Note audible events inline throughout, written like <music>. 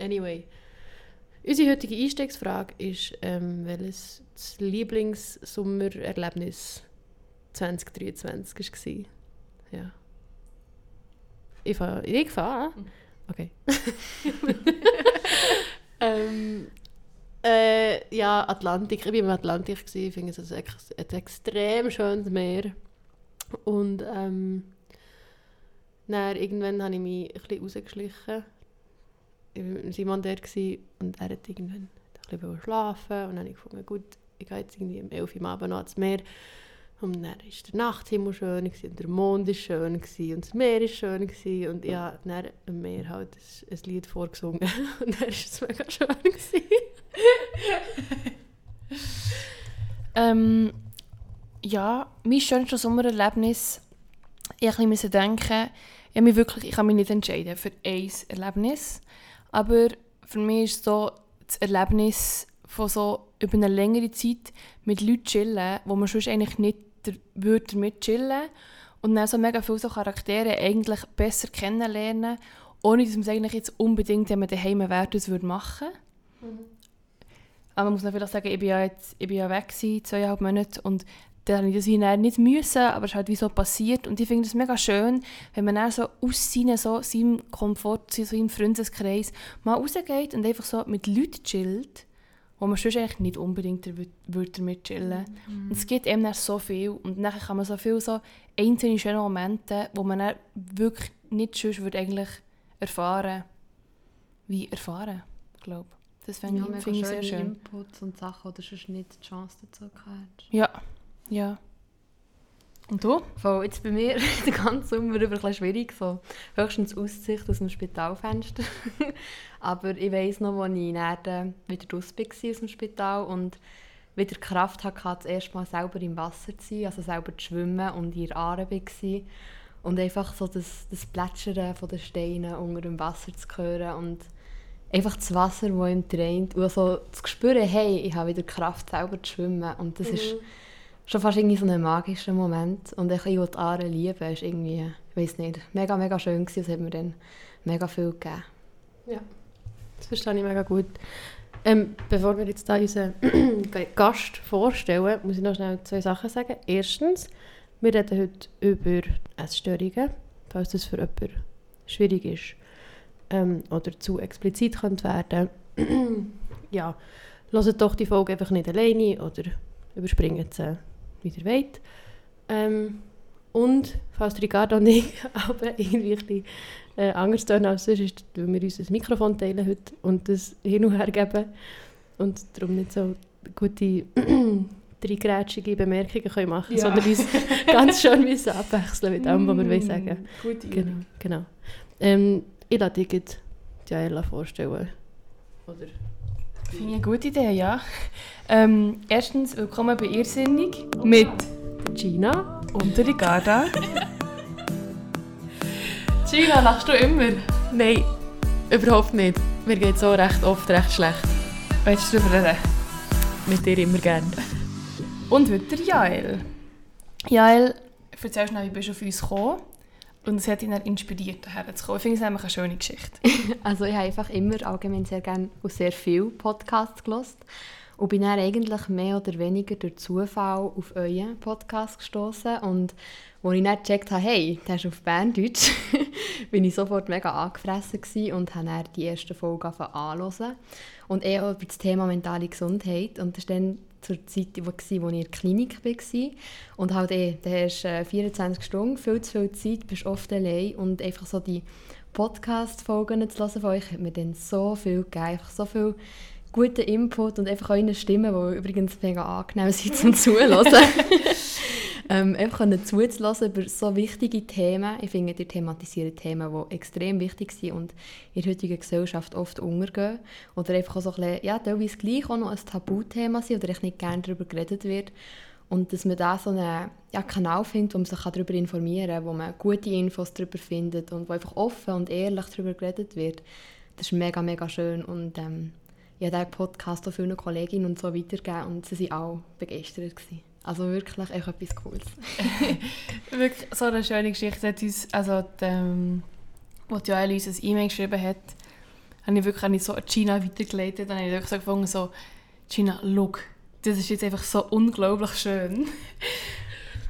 Anyway. Unsere heutige Einstiegsfrage ist, ähm, welches das Lieblingssommererlebnis 2023 war. Ja. Ich fahre. Ich fahre? Mhm. Okay. <laughs> ähm, äh, ja, Atlantik. Ich war im Atlantik. gewesen. Ich finde es ein, ex- ein extrem schönes Meer. Und ähm, dann irgendwann habe ich mich ein bisschen rausgeschlichen. Ich war mit Simon gewesen, und er hat irgendwann ein bisschen schlafen und dann habe ich gefunden, gut, ich gehe jetzt irgendwie um 11 Uhr am Abend noch ans Meer. Und dann war der Nachthimmel schön und der Mond war schön und das Meer war schön und ich habe dann am Meer halt ein, ein Lied vorgesungen <laughs> und dann war es mega schön. <laughs> Ähm, ja, mein schönstes Sommererlebnis, ich musste denken, ich, habe mich wirklich, ich kann mich nicht entscheiden für ein Erlebnis, aber für mich ist so das Erlebnis von so über eine längere Zeit mit Leuten chillen, wo man sonst eigentlich nicht würde damit chillen und dann so mega viele so Charaktere eigentlich besser kennenlernen, ohne dass man es eigentlich jetzt unbedingt, wenn man daheim wäre, das würde machen. Aber man muss natürlich sagen, ich bin ja, jetzt, ich bin ja weg gewesen, zweieinhalb Monate und dann habe ich das hinein nicht müssen, aber es ist halt wie so passiert und ich finde es mega schön, wenn man dann so aus seinem, so, seinem Komfort, so seinem Freundeskreis mal rausgeht und einfach so mit Leuten chillt, wo man sonst eigentlich nicht unbedingt wür- würde damit chillen. Und es gibt eben dann so viel und dann kann man so viele so einzelne schöne Momente, wo man dann wirklich nicht sonst würde eigentlich erfahren, wie erfahren, glaube ich. Das finde Ja, ich, finde ich sehr schön. Inputs und Sachen, oder sonst nicht die Chance dazu gehabt. Ja, ja. Und du? Voll, jetzt bei mir <laughs> der ganze Sommer über ein bisschen schwierig. So. Höchstens Aussicht aus dem Spitalfenster. <laughs> Aber ich weiss noch, als ich dann äh, wieder raus war aus dem Spital und wieder Kraft hatte, das erste Mal selber im Wasser zu sein, also selber zu schwimmen und in der Aare war. Und einfach so das, das Plätschern von den Steinen unter dem Wasser zu hören und einfach das Wasser, das ihm dreht und so zu spüren, hey, ich habe wieder Kraft, selber zu schwimmen. Und das ist schon fast irgendwie so ein magischer Moment. Und ich will die Aare lieben, ist irgendwie, ich weiß nicht, mega, mega schön gewesen. Es hat mir dann mega viel gegeben. Das verstehe ich mega gut. Ähm, bevor wir jetzt da unseren <clears throat> Gast vorstellen, muss ich noch schnell zwei Sachen sagen. Erstens, wir reden heute über Essstörungen, falls das für jemanden schwierig ist ähm, oder zu explizit könnte werden. <clears throat> ja, hört doch die Folge einfach nicht alleine oder überspringt sie, wie ihr wollt. Ähm, und falls Ricardo und ich <laughs> aber irgendwie ein bisschen äh, anders tun als sonst, ist, weil wir uns ein Mikrofon teilen heute und das hin und her geben und darum nicht so gute <clears throat> dreigrätschige Bemerkungen können machen Ja. sondern uns <laughs> ganz schön müssen abwechseln mit dem, was wir wollen sagen Gute Genau, genau. Ähm, ich lasse dich jetzt Jaela vorstellen. Oder? Finde ich eine gute Idee, ja. Ähm, erstens, willkommen bei Irrsinnig mit Gina. und der Ricarda. <laughs> Gina, lachst du immer? Nein, überhaupt nicht. Mir geht so recht oft recht schlecht. Willst du darüber reden? Mit dir immer gerne. Und heute der Jael. Jael, erzähl schnell, wie bist du auf uns gekommen? Und es hat dich dann inspiriert, hierher zu kommen. Ich finde es nämlich eine schöne Geschichte. <laughs> Also ich habe einfach immer allgemein sehr gerne und sehr viel Podcasts gelost und bin dann eigentlich mehr oder weniger durch Zufall auf euren Podcast gestoßen und als ich dann gecheckt habe, hey, der ist auf Berndeutsch, <laughs> bin ich sofort mega angefressen und habe dann die erste Folge anhören und eher über das Thema mentale Gesundheit und das war dann zur Zeit, wo ich in der Klinik war. Und halt eh, da hast du äh, 24 Stunden, viel zu viel Zeit, bist oft allein und einfach so die Podcast-Folgen zu hören von euch hat mir dann so viel gegeben, einfach so viel guten Input und einfach eure Stimmen, die übrigens mega angenehm <laughs> sind zum Zuhören. <laughs> ähm, einfach zuzulassen über so wichtige Themen. Ich finde, ihr thematisiert Themen, die extrem wichtig sind und in der heutigen Gesellschaft oft untergehen. Oder einfach auch so ein bisschen, ja, teilweise gleich auch noch ein Tabuthema sind oder echt nicht gerne darüber geredet wird. Und dass man da so einen ja, Kanal findet, wo man sich darüber informieren kann, wo man gute Infos darüber findet und wo einfach offen und ehrlich darüber geredet wird, das ist mega, mega schön. Und ähm, ich habe diesen Podcast auch vielen Kolleginnen und so weitergegeben und sie waren auch begeistert. Gewesen. Also wirklich echt etwas Cooles. <laughs> Wirklich so eine schöne Geschichte. Hat uns, also, die, ähm, wo Joel uns ein E-Mail geschrieben hat, habe ich wirklich ich so an Gina weitergeleitet. Dann habe ich wirklich so gefunden, so, Gina, look, das ist jetzt einfach so unglaublich schön. <laughs>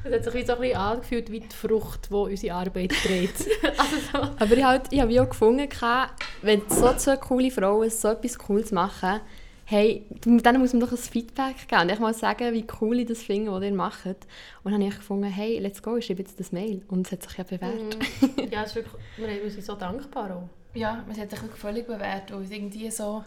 Es hat sich wie so ein bisschen angefühlt wie die Frucht, die unsere Arbeit trägt. <laughs> also so. Aber ich, halt, ich habe auch gefunden, wenn so zwei coole Frauen so etwas Cooles machen, hey, dann muss man doch ein Feedback geben und ich mal sagen, wie cool ich das finde, was ihr macht. Und dann habe ich gefunden, hey, let's go, ich schreibe jetzt das Mail. Und es hat sich ja bewährt. Mm. <laughs> ja, es ist wirklich, wir sind so dankbar auch. Ja, es hat sich wirklich völlig bewährt, es irgendwie so,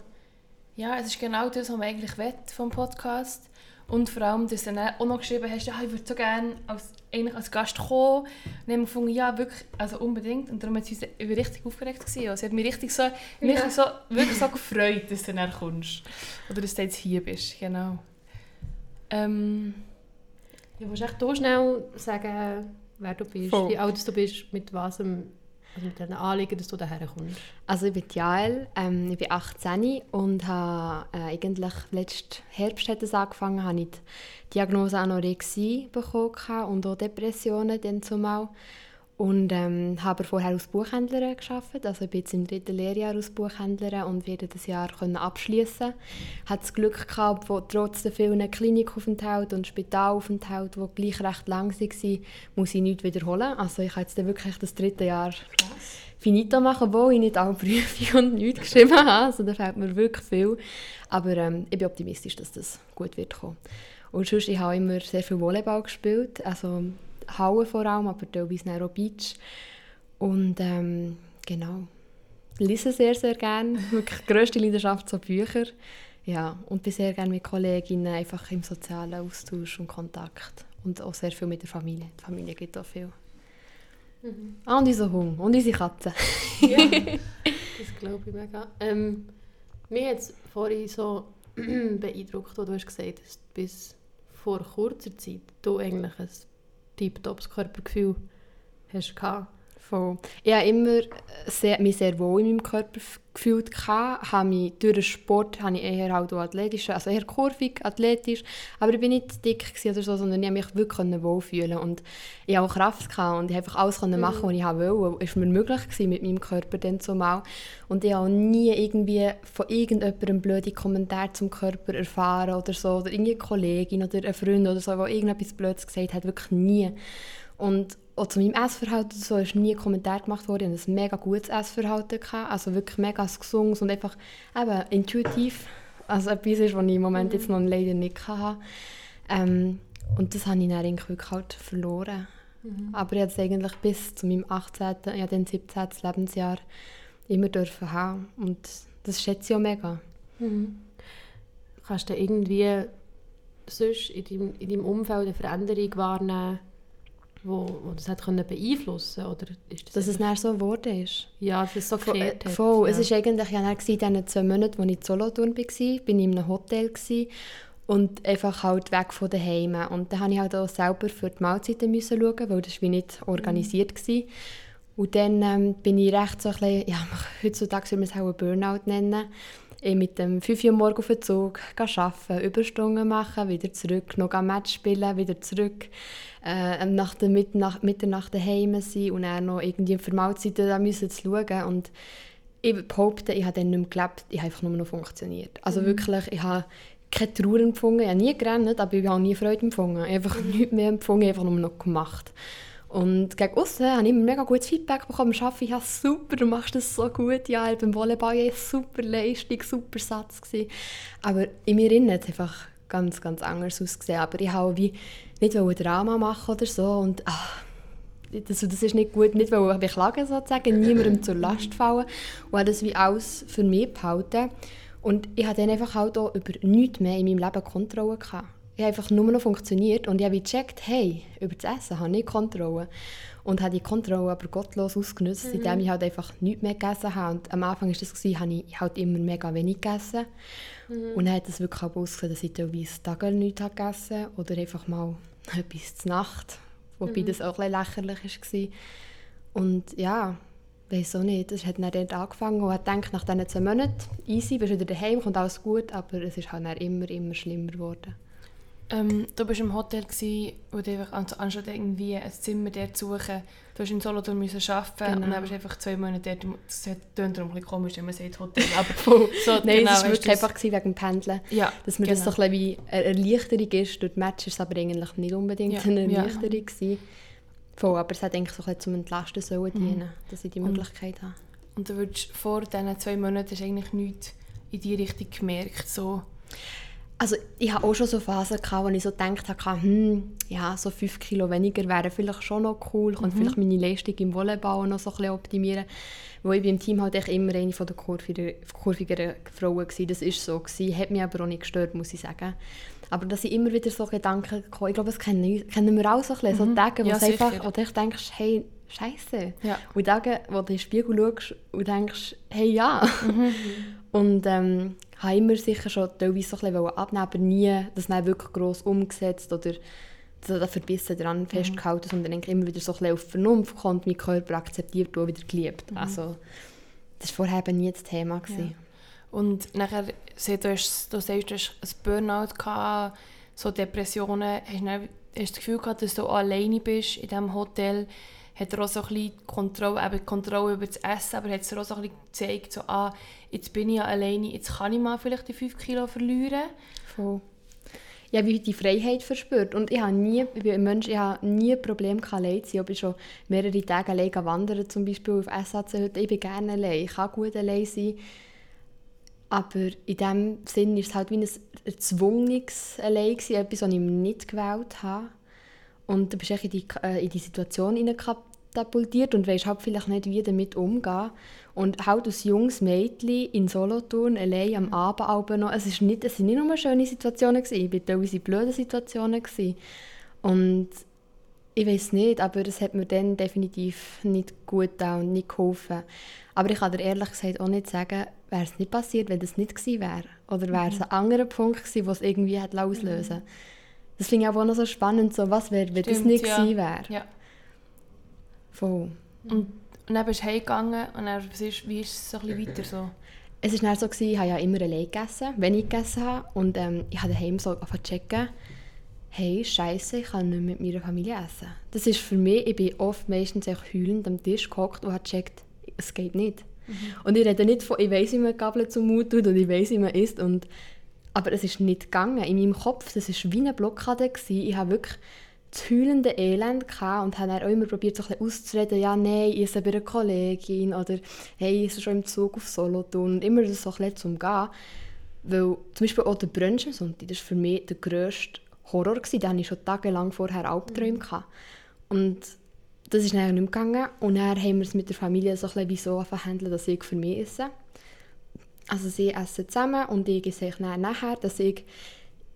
ja, es ist genau das, was man eigentlich will vom Podcast. Und vor allem, dass du dann auch noch geschrieben hast, ja, ich würde so gerne als, eigentlich als Gast kommen. Und dann haben wir gefunden, ja, wirklich, also unbedingt. Und darum war es richtig aufgeregt. Gewesen. Also, es hat mich richtig so, mich ja. so, wirklich so gefreut, dass du dann kommst. Oder dass du jetzt hier bist, genau. Ähm, ja, willst du echt schnell sagen, wer du bist, Voll. wie alt du bist, mit was also mit diesen Anliegen, dass du daher kommst? Also ich bin Jael, ähm, ich bin 18 und habe äh, eigentlich letzten Herbst hat es angefangen, habe ich die Diagnose Anorexie bekommen und auch Depressionen dann zumal. Und ähm, habe vorher als Buchhändlerin gearbeitet. Also ich bin jetzt im dritten Lehrjahr als Buchhändlerin und werde das Jahr abschließen. Ich hatte das Glück gehabt, wo trotz der vielen Klinikaufenthalten und Spitalaufenthalten, die gleich recht lang waren, muss ich nichts wiederholen. Also ich habe jetzt wirklich das dritte Jahr Krass. finito machen, wo ich nicht alle Prüfungen und nichts geschrieben habe. Also da fehlt mir wirklich viel. Aber ähm, ich bin optimistisch, dass das gut wird kommen. Und sonst, ich habe immer sehr viel Volleyball gespielt. Also Hauen vor allem, aber teilweise auch Beach. Und ähm, genau, lese sehr, sehr gerne. <laughs> Wirklich die grösste Leidenschaft so Bücher. Ja, und bin sehr gerne mit Kolleginnen einfach im sozialen Austausch und Kontakt. Und auch sehr viel mit der Familie. Die Familie gibt auch viel. Mhm. Ah, und unser Hund und unsere Katze. ja, <laughs> das glaube ich mega. Ähm, mich hat es vorhin so <clears throat> beeindruckt, als du hast gesagt hast, dass bis vor kurzer Zeit du eigentlich ein tiptops Körpergefühl hast du Voll. Ich habe immer sehr, mich sehr wohl in meinem Körper gefühlt. Habe mich, durch den Sport habe ich eher halt athletisch, also eher kurvig, athletisch. Aber ich war nicht dick oder so, sondern ich mich wirklich wohlfühlen Und ich hatte auch Kraft gehabt und ich einfach alles mhm. machen, was ich wollte. Es war mir möglich gewesen mit meinem Körper dann zumal. Und ich habe nie irgendwie von irgendjemandem blöde Kommentare zum Körper erfahren oder so. Oder irgendeine Kollegin oder ein Freund oder so, der irgendetwas Blödes gesagt hat. Wirklich nie. Und auch zu meinem Essverhalten so ist nie ein Kommentar gemacht worden. Ich hatte ein mega gutes Essverhalten. Gehabt, also wirklich mega gesund und einfach eben intuitiv. Also etwas ist, was ich im Moment jetzt noch leider nicht hatte. Ähm, und das habe ich dann wirklich halt verloren. Mhm. Aber ich habe es eigentlich bis zu meinem 18., ja dann 17. Lebensjahr immer dürfen haben. Und das schätze ich auch mega. Mhm. Kannst du irgendwie sonst in deinem, in deinem Umfeld eine Veränderung wahrnehmen, wo, wo das hat können beeinflussen oder ist das Dass es dann so geworden ist? Ja, dass es so gekehrt hat. Voll. Ja. Es war eigentlich ja in diesen zwei Monaten, als ich in Solothurn war, bin ich in einem Hotel gewesen, und einfach halt weg von daheim. Und dann musste ich halt auch selber für die Mahlzeiten müssen schauen, weil das war nicht organisiert. Mhm. Und dann ähm, bin ich recht so ein bisschen, ja, heutzutage würde man es auch einen Burnout nennen, ich mit dem 5 Uhr morgens auf den Zug arbeiten, Überstunden machen, wieder zurück, noch ein Match spielen, wieder zurück, äh, nach der Mitternacht, Mitternacht daheim sein und dann noch irgendwie für Mahlzeiten da müssen zu schauen. Und ich behaupte, ich habe dann nicht mehr gelebt, ich habe einfach nur noch funktioniert. Also mhm. wirklich, ich habe keine Trauer empfunden, ich habe nie gerannt, aber ich habe auch nie Freude empfunden. Ich habe einfach mhm. nichts mehr empfunden, ich habe einfach nur noch gemacht. Und gegen außen habe ich immer mega gutes Feedback bekommen. Ich ja super, du machst das so gut. Ja, beim Volleyball war super Leistung, super Satz. Gewesen. Aber in mir innen hat es einfach ganz, ganz anders ausgesehen. Aber ich habe wie nicht ein Drama machen oder so. Und ach, das, das ist nicht gut, nicht ich beklagen sozusagen, niemandem zur Last fallen. Und habe das wie alles für mich behalten. Und ich hatte dann einfach halt auch über nichts mehr in meinem Leben Kontrolle gehabt. Ich habe einfach nur noch funktioniert und ich habe gecheckt, hey, über das Essen habe ich Kontrolle. Und habe die Kontrolle aber gottlos ausgenutzt, mhm. indem ich halt einfach nichts mehr gegessen habe. Und am Anfang war das, gewesen, habe ich halt immer mega wenig gegessen. Mhm. Und dann hat es wirklich auch ausgesehen, dass ich teilweise Tage nichts gegessen habe oder einfach mal <laughs> etwas zur Nacht. Wobei mhm. das auch ein lächerlich war. Und ja, weiß auch nicht. Es hat dann dort angefangen und hat gedacht, nach diesen zwei Monaten, easy, bist du wieder daheim, kommt alles gut, aber es ist halt dann immer, immer schlimmer geworden. Ähm, du bist im Hotel gsi und einfach an- anstatt irgendwie ein Zimmer dort zu suchen, du hast in Solothurn müssen arbeiten Genau. und dann bist du einfach zwei Monate dort. Das tönt darum ein bisschen komisch, wenn man sagt Hotel, <laughs> aber so, Nein, genau, es war wirklich einfach gewesen wegen dem Pendeln. Ja, Dass mir das so Genau. ein wie eine Erleichterung ist. Durch die Match ist es aber eigentlich nicht unbedingt Ja, eine ja. Erleichterung gewesen. Voll, aber es hat eigentlich so ein bisschen zum Entlasten sollen Mhm. dienen, dass ich die Und- Möglichkeit habe. und du würdest vor diesen zwei Monaten hast eigentlich nichts in die Richtung gemerkt, so... Also ich hatte auch schon so Phasen, gehabt, wo ich so gedacht habe, hm, ja, so 5 Kilo weniger wären vielleicht schon noch cool. Ich könnte vielleicht meine Leistung im Volleyball noch so ein bisschen optimieren. Weil ich bin im Team halt echt immer eine von der kurviger- kurvigeren Frauen war. Das war so. Gewesen. Hat mich aber auch nicht gestört, muss ich sagen. Aber dass ich immer wieder so Gedanken komme, ich glaube, das kennen, kennen wir auch so ein bisschen. So Tage, wo, Ja, einfach, wo du echt denkst, hey, Scheiße. Ja. Und Tage, wo du in den Spiegel schaust und denkst, hey, ja. <laughs> Und ähm, habe immer sicher schon teilweise so ein bisschen abnehmen, aber nie das dann wirklich gross umgesetzt oder da verbissen daran festgehalten, sondern eigentlich immer wieder so ein bisschen auf Vernunft gekommen, meinen Körper akzeptiert und wieder geliebt. Also, das war vorher eben nie das Thema. Gewesen. Und nachher, du, hast, du sagst, du hast ein Burnout, gehabt, so Depressionen. Hast du, hast das Gefühl gehabt, dass du alleine bist in diesem Hotel? Hat er auch so ein bisschen Kontrolle, eben Kontrolle über das Essen, aber hat es auch so ein bisschen gezeigt, so, ah, jetzt bin ich ja alleine, jetzt kann ich mal vielleicht die 5 Kilo verlieren. Voll. Ich habe die Freiheit verspürt und ich habe nie, ich bin ein Mensch, ich habe nie ein Problem gehabt, allein zu sein. Ich bin schon mehrere Tage allein wandern, zum Beispiel auf SAC. Ich bin gerne allein, ich kann gut allein sein. Aber in diesem Sinn ist es halt wie ein erzwungenes Allein etwas, was ich nicht gewählt habe. Und du bist in die, äh, in die Situation hineingekatapultiert und weißt halt vielleicht nicht, wie damit umgehen. Und halt als junges Mädchen in Solothurn, allein am Abend auch noch, es, ist nicht, es sind nicht nur schöne Situationen, gewesen, es waren teilweise blöde Situationen. Gewesen. Und ich weiß nicht, aber es hat mir dann definitiv nicht gut getan und nicht geholfen. Aber ich kann dir ehrlich gesagt auch nicht sagen, wäre es nicht passiert, wenn das nicht gewesen wäre. Oder wäre es ein anderer Punkt gewesen, der es irgendwie hätte auslösen Das finde ich auch noch so spannend, so, was wäre, wenn das Stimmt, nicht ja. gewesen wäre. Ja. Voll. Und, und dann bist du heimgegangen und dann, ist, wie ist es so ein bisschen weiter so? Es war dann so, gewesen, ich habe ja immer allein gegessen, wenn ich gegessen habe. Und ähm, ich habe daheim so angefangen zu checken, hey, Scheiße, ich kann nicht mit meiner Familie essen. Das ist für mich, ich bin oft meistens echt heulend am Tisch gehockt und habe gecheckt, es geht nicht. Und ich rede nicht von, ich weiss, wie man Gabel zum Mund tut und ich weiss, wie man isst. Und, aber es ist nicht gegangen. In meinem Kopf, das war wie eine Blockade. Gewesen. Ich habe wirklich das heulende Elend gehabt und habe dann auch immer probiert, so ein bisschen auszureden, ja, nein, ich esse bei einer Kollegin oder hey, ich esse schon im Zug auf Solothurn. Und immer das so ein bisschen zu umgehen. Weil zum Beispiel auch der Brunch am Sonntag, das war für mich der grösste Horror. Gewesen. Da hatte ich schon tagelang vorher Albträume. gehabt. Und das ist dann nicht mehr gegangen. Und dann haben wir es mit der Familie so ein bisschen so verhandelt, dass ich für mich esse. Also sie essen zusammen und ich esse dann nachher, dass ich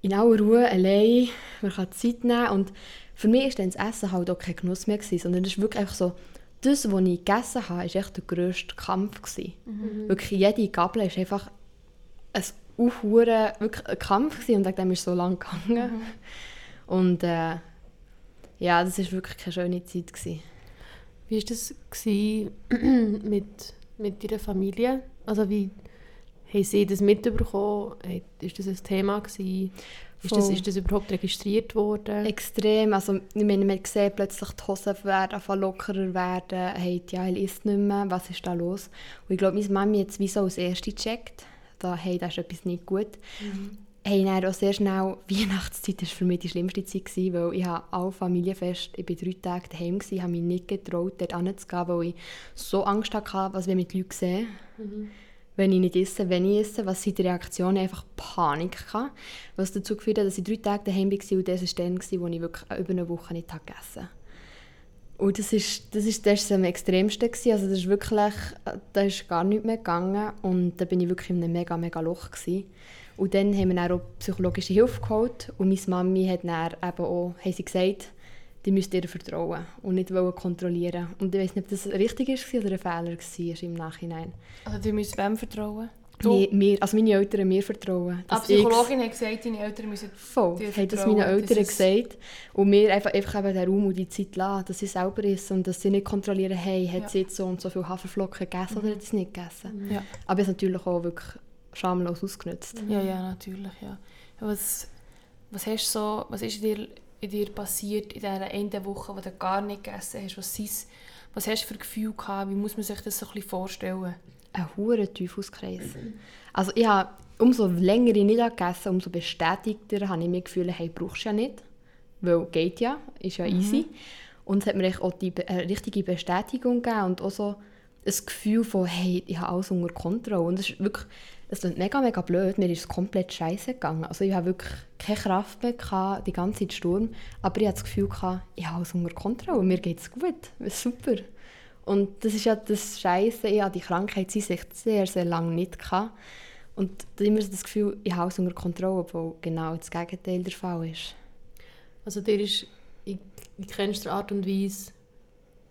in aller Ruhe allein man kann Zeit nehmen. Und für mich war dann das Essen halt auch kein Genuss mehr, gewesen, sondern es ist wirklich einfach so, das, was ich gegessen habe, war echt der grösste Kampf. Gewesen. Wirklich jede Gabel ist einfach ein Aufhuren, wirklich ein Kampf gewesen, und wegen dem ist es so lange gegangen. Und äh, ja, das war wirklich keine schöne Zeit. Gewesen. Wie war das <clears throat> mit, mit deiner Familie? Also wie haben sie das mitbekommen? Ist das ein Thema gewesen? Ist das, ist das überhaupt registriert worden? Extrem. Also, ich meine, man sieht plötzlich, die Hosen werden lockerer werden. Hey, die Jael isst nicht mehr. Was ist da los? Und ich glaube, meine Mami hat es wie so als Erste gecheckt. Da, hey, da ist etwas nicht gut. Hey, dann auch sehr schnell, <laughs> Weihnachtszeit war für mich die schlimmste Zeit, gewesen, weil ich habe alle Familienfest, ich war drei Tage daheim, gewesen, habe mich nicht getraut, dort hinzugehen, weil ich so Angst hatte, was wir mit Leuten sehen. Wenn ich nicht esse, wenn ich esse, was sind die Reaktionen? Einfach Panik hatte, was dazu geführt hat, dass ich drei Tage daheim war und das war dann, wo ich wirklich über eine Woche nicht gegessen habe. Und das ist, das ist, das ist am extremsten. Also das ist wirklich, da ist gar nichts mehr gegangen und da bin ich wirklich in einem mega, mega Loch gewesen. Und dann haben wir auch psychologische Hilfe geholt und meine Mami hat dann eben auch, haben sie gesagt, die müsst ihr vertrauen und nicht wollen kontrollieren. Und ich weiß nicht, ob das richtig ist oder ein Fehler war im Nachhinein. Also du musst wem vertrauen? Du? Mir, mir, also meine Eltern mir vertrauen. Die dass Psychologin hat gesagt, deine Eltern müssen... Voll, dir haben das vertrauen, meinen Eltern dass es- gesagt. Und mir einfach, einfach eben den Raum und die Zeit lassen, dass sie selber ist und dass sie nicht kontrollieren, hey, hat Ja. Mhm. sie jetzt so und so viel Haferflocken gegessen oder hat sie es nicht gegessen. Ja. Aber es natürlich auch wirklich schamlos ausgenutzt. Ja, ja, natürlich, ja. Was, was hast du so, was ist dir, in dir passiert in dieser einen Woche, wo du gar nicht gegessen hast? Was, sind, was hast du für Gefühle gehabt? Wie muss man sich das so ein bisschen vorstellen? Ein hoher Teufelskreis. Also ich habe, umso länger ich nicht gegessen umso bestätigter habe ich mir Gefühl, hey, brauchst du ja nicht. Weil geht ja, ist ja easy. Und es hat mir auch die, eine richtige Bestätigung gegeben und auch so ein Gefühl von, hey, ich habe alles unter Kontrolle. Und es ist wirklich, es klingt mega, mega blöd, mir ist es komplett scheiße gegangen. Also ich habe wirklich keine Kraft mehr, gehabt, die ganze Zeit Sturm, aber ich hatte das Gefühl, gehabt, ich habe alles unter Kontrolle, mir geht es gut, es super. Und das ist ja das Scheiße, ich hatte die Krankheit sich sehr, sehr lange nicht. Gehabt. Und immer so das Gefühl, ich habe alles unter Kontrolle, obwohl genau das Gegenteil der Fall ist. Also dir ist in, in kennster Art und Weise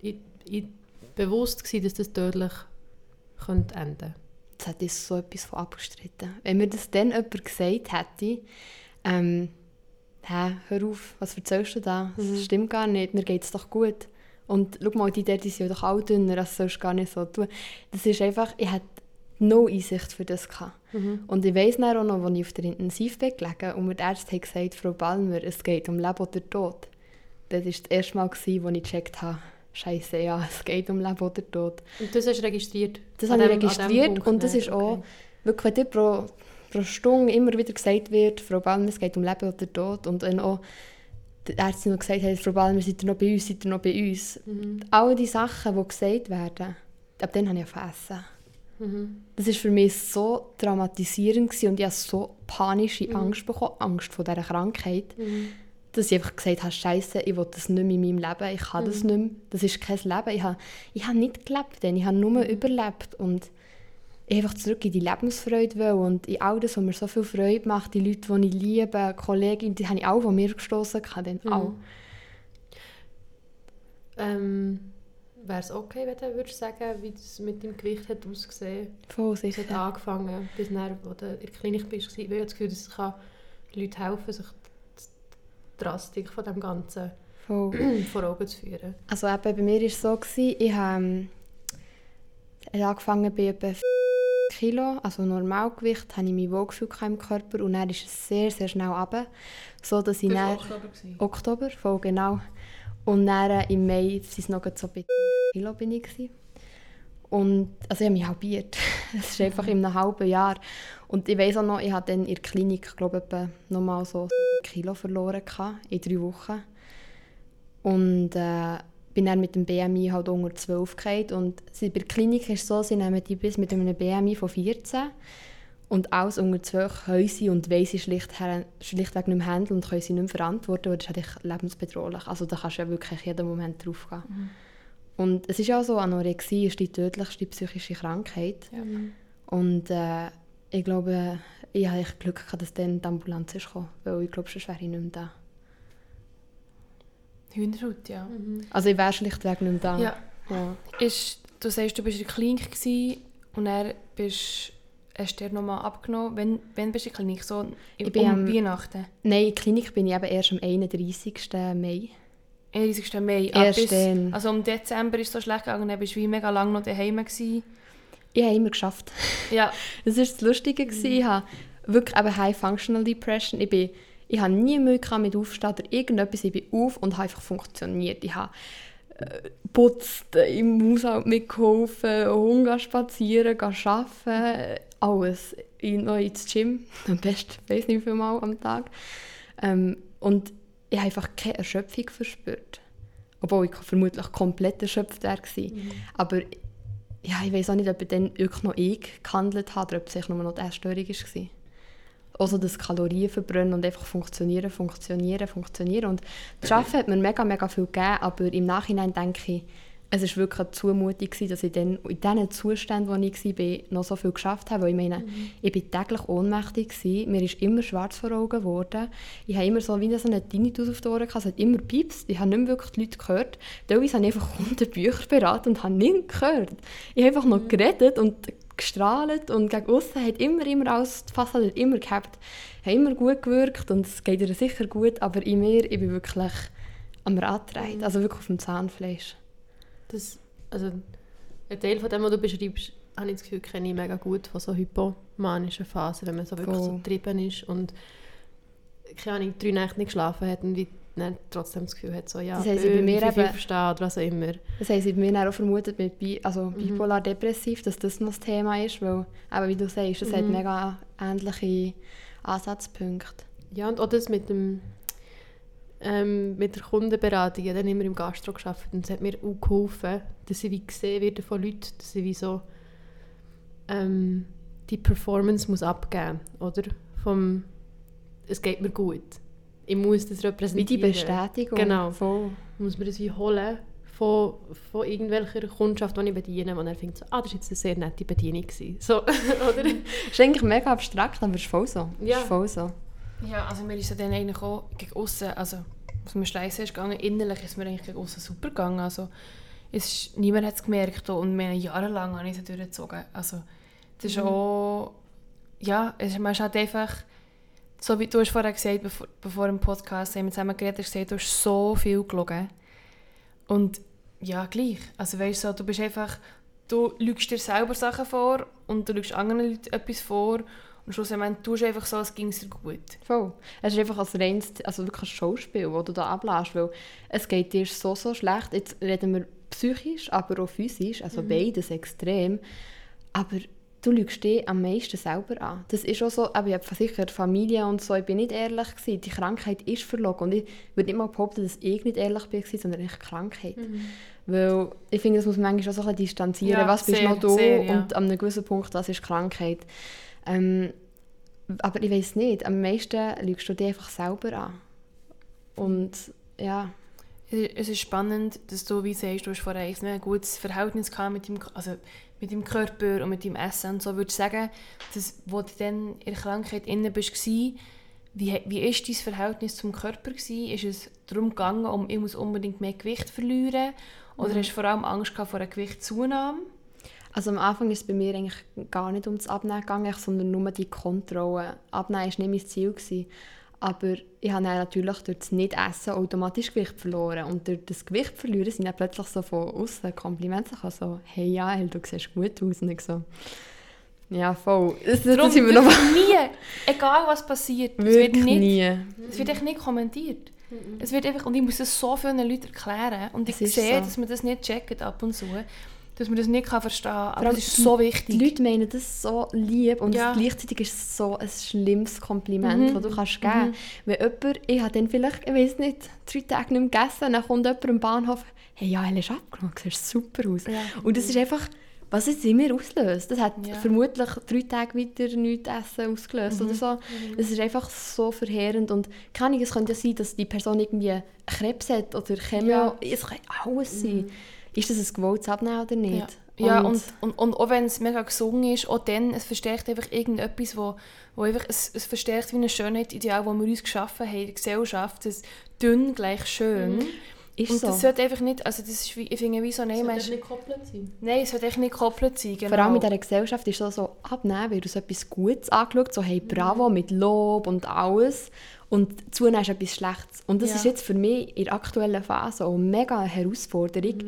in, in bewusst gewesen, dass das tödlich könnte enden Das hat ist so etwas von abgestritten. Wenn mir das dann jemand gesagt hätte, ähm, hä, hör auf, was erzählst du da? Das Mhm. stimmt gar nicht, mir geht es doch gut. Und schau mal, die dort die sind ja doch auch dünner, das sollst du gar nicht so tun. Das ist einfach, ich hatte no Einsicht für das. Gehabt. Mhm. Und ich weiss dann auch noch, als ich auf der Intensivbett gelegen und mir die Ärzte haben gesagt Frau Ballmer, es geht um Leben oder Tod. Das war das erste Mal, wo ich gecheckt habe, Scheiße, ja, es geht um Leben oder Tod. Und das hast du registriert? Das An habe ich dem- registriert Punkt und das ist auch, Okay. wirklich, wenn pro, pro Stunde immer wieder gesagt wird, Frau Ballmer, es geht um Leben oder Tod und dann auch die Ärzte noch gesagt haben, Frau Ballmer, seid ihr noch bei uns, seid ihr noch bei uns. Mhm. All die Sachen, die gesagt werden, ab dann habe ich vergessen. Mhm. Das war für mich so traumatisierend gewesen und ich hatte so panische Mhm. Angst bekommen, Angst vor dieser Krankheit, Mhm. Dass ich einfach gesagt habe, Scheiße, ich will das nicht mehr in meinem Leben, ich kann das Mhm. nicht mehr, das ist kein Leben. Ich habe, ich habe nicht gelebt, denn ich habe nur Mhm. überlebt und ich einfach zurück in die Lebensfreude wollen und in all das, was mir so viel Freude macht, die Leute, die ich liebe, Kolleginnen, die habe ich auch von mir gestoßen, dann Mhm. auch. Ähm, Wäre es okay, wenn du würdest sagen, wie das mit dem Gewicht hat ausgesehen Voll Es hat sicher. angefangen, bis du in der Klinik bist. Ich habe das Gefühl, dass es kann Leuten helfen sich Drastik von dem Ganzen Voll. <clears throat> vor Augen zu führen. Also eben, bei mir war es so, gewesen, ich habe ähm, angefangen bei etwa 4 Kilo, also Normalgewicht, habe ich mich wohlgefühlt im Körper und dann ist es sehr, sehr schnell runter, so dass ich dann, Oktober, voll genau, und dann äh, im Mai sind es noch so bei 30 Kilo bin ich gewesen. Und also ich habe mich halbiert. <laughs> Es ist einfach in einem halben Jahr. Und ich weiß auch noch, ich habe dann in der Klinik, glaube ich, nochmal so 7 Kilo verloren gehabt, in drei Wochen. Und äh, bin dann mit dem BMI halt unter 12 gefallen. Und sie- bei der Klinik ist es so, sie nehmen die bis mit einem BMI von 14. Und alles unter 12 können sie und wollen sie schlicht, schlichtweg nicht mehr handeln und können sie nicht mehr verantworten, weil das ist eigentlich lebensbedrohlich. Also da kannst du ja wirklich jeden Moment drauf gehen. Und es ist auch so, Anorexie ist die tödlichste psychische Krankheit. Ja. Und äh, ich glaube, ich habe echt Glück gehabt, dass dann die Ambulanz ist gekommen, weil ich glaube, sonst wäre ich nicht mehr da. Hühnerhaut, ja. Also ich wäre schlichtweg nicht mehr da. ja. Ja. Ist, du sagst, du bist in der Klinik gewesen und dann bist, hast du dir nochmal abgenommen. Wann, wann bist du in der Klinik? So Ich bin um am- Weihnachten? Nein, in der Klinik bin ich eben erst am 31. Mai. 31. Mai. Ah, Erst bis, dann. also im Dezember ist es so schlecht gegangen, dann bist du wie mega lange noch daheim gewesen. Ich habe immer geschafft. Ja, <laughs> Das war das Lustige. gewesen. Ich habe wirklich eben High Functional Depression. Ich, bin, ich habe nie Mühe mit Aufstehen oder irgendetwas. Ich bin auf und habe einfach funktioniert. Ich habe äh, putzt, im Haushalt mitgeholfen, Hunger spazieren, arbeiten, alles. Ich noch ins Gym, <laughs> am besten, weiß nicht wie viel Mal am Tag. Ähm, und ich habe einfach keine Erschöpfung verspürt. Obwohl ich vermutlich komplett erschöpft wäre. gewesen. Aber ja, ich weiß auch nicht, ob dann wirklich noch ich gehandelt habe oder ob es nur noch die Essstörung war. Also das Kalorien verbrennen und einfach funktionieren, funktionieren, funktionieren. Und das Arbeiten hat mir mega, mega viel gegeben, aber im Nachhinein denke ich, es war wirklich eine Zumutung, dass ich dann in diesen Zuständen, wo ich war, noch so viel geschafft habe. Weil ich meine, ich war täglich ohnmächtig, gewesen, mir ist immer schwarz vor Augen geworden. Ich habe immer so wie so einen Tinnitus auf die Ohren es hat immer piepst. Ich habe nicht mehr wirklich die Leute gehört. Teilweise habe ich einfach <laughs> Kunden Bücher beraten und habe nichts gehört. Ich habe einfach noch geredet und gestrahlt und gegen außen hat immer, immer alles, die Fassade hat immer gehabt. Hat immer gut gewirkt und es geht ihr sicher gut, aber in mir, ich bin wirklich am Rad gedreht, also wirklich auf dem Zahnfleisch. Das, also, ein Teil von dem, was du beschreibst, habe ich das Gefühl, kenne ich mega gut von so hypomanischen Phasen, wenn man so wirklich so Voll. getrieben ist und keine Ahnung, drei Nächte nicht geschlafen hat und wie dann trotzdem das Gefühl hat, so, ja, Das heisst, bei böhm, mir eben- verstehen oder was auch immer. Das haben sie bei mir auch vermutet mit bi also Mhm. bipolar depressiv, dass das noch das Thema ist, weil, eben wie du sagst, das hat Mhm. mega ähnliche Ansatzpunkte. Ja, und auch das mit dem ähm, mit der Kundenberatung, ich habe dann immer im Gastro gearbeitet und es hat mir auch geholfen, dass ich wie gesehen werde von Leuten, dass ich wie so ähm, die Performance muss abgeben, oder? Vom, es geht mir gut. Ich muss das Wie repräsentieren. die Bestätigung. Genau. Voll. muss man das wie holen von, von irgendwelcher Kundschaft, die ich bediene, und er findet so, ah, das war jetzt eine sehr nette Bedienung. gewesen. So, <laughs> oder? ist eigentlich mega abstrakt, aber es ist voll so. Ja. Ist voll so. Ja, also mir ist ja dann eigentlich auch gegen aussen, also was mir schleiße ist gegangen, innerlich ist mir eigentlich gegen aussen super gegangen. Also es ist, niemand hat es gemerkt und haben jahrelang habe ich es durchgezogen. Also das ist auch, ja, es ist, man ist halt einfach, so wie du hast vorher gesagt, bevor, bevor im Podcast haben wir zusammen geredet, hast du gesagt, du hast so viel gelogen. Und ja, gleich. Also weißt du, so, du bist einfach, du lügst dir selber Sachen vor und du lügst anderen Leuten etwas vor und schlussendlich tust du einfach so, als ging es dir gut. Voll. Es ist einfach ein reines, also wirklich ein Schauspiel, das du da ablässt, weil es geht dir so, so schlecht. Jetzt reden wir psychisch, aber auch physisch, also beides extrem. Aber du lügst dich am meisten selber an. Das ist auch so, aber ich habe sicher Familie und so, ich bin nicht ehrlich gewesen. Die Krankheit ist verlogen und ich würde nicht mal behaupten, dass ich nicht ehrlich bin, sondern echt Krankheit. Weil ich finde, das muss man manchmal auch so ein bisschen distanzieren. Ja, was bist sehr, noch du sehr, ja. und an einem gewissen Punkt, was ist Krankheit. Ähm, aber ich weiß nicht, am meisten lügst du dich einfach selber an. Und ja, Es ist spannend, dass du, wie sagst, du hast vorher ein gutes Verhältnis gehabt mit deinem, also mit deinem Körper und mit deinem Essen und so. Würdest du sagen, dass, wo du dann in der Krankheit inne bist, war, wie, wie ist dein Verhältnis zum Körper? Gewesen? Ist es darum gegangen, um, ich muss unbedingt mehr Gewicht verlieren? Oder hast du vor allem Angst gehabt vor einer Gewichtszunahme? Also am Anfang ist es bei mir eigentlich gar nicht um das Abnehmen gegangen, sondern nur die Kontrolle. Abnehmen war nicht mein Ziel. Gewesen. Aber ich habe natürlich durch das Nicht-Essen automatisch Gewicht verloren. Und durch das Gewicht verlieren sind dann plötzlich so von außen Komplimente gekommen, so «Hey Jael, du siehst gut aus.» Und so «Ja, voll.» Das, das Darum sind wir noch nie, egal was passiert, es wird nicht nie. Es wird echt nicht kommentiert. Es wird einfach, und ich muss das so vielen Leuten erklären. Und ich Es sehe, so. dass man das nicht checkt ab und zu. Dass man das nicht kann verstehen kann. Aber es ist so wichtig. Die Leute meinen das so lieb und Ja. gleichzeitig ist es so ein schlimmes Kompliment, Mhm. das du kannst geben Wenn jemand, ich habe dann vielleicht, ich weiß nicht, drei Tage nicht mehr gegessen, dann kommt jemand am Bahnhof, hey, ja, du hast abgenommen, siehst super aus. Ja. Und das ist einfach, was es in mir auslöst. Das hat Ja. vermutlich drei Tage weiter nichts essen ausgelöst Mhm. oder so. Das ist einfach so verheerend und keine Ahnung, es könnte ja sein, dass die Person irgendwie Krebs hat oder Chemio, Ja. Mhm. es kann alles sein. Ist das ein gewolltes Abnehmen oder nicht? Ja, ja und, und, und auch wenn es mega gesungen ist, auch dann, es verstärkt einfach irgendetwas, wo, wo einfach, es, es verstärkt wie ein Schönheitsideal, das wir uns geschaffen haben in der Gesellschaft, das dünn gleich schön. ist und so. das sollte einfach nicht, also das ist wie, ich finde wie so, nein, Sollte man nicht gekoppelt sein? nein, es sollte echt nicht gekoppelt sein, genau. Vor allem in dieser Gesellschaft ist so, so abnehmen, wird als etwas Gutes angeschaut, so hey, bravo, mit Lob und alles. Und zunehmen ist etwas Schlechtes. Und das Ja. ist jetzt für mich in der aktuellen Phase auch mega eine Herausforderung,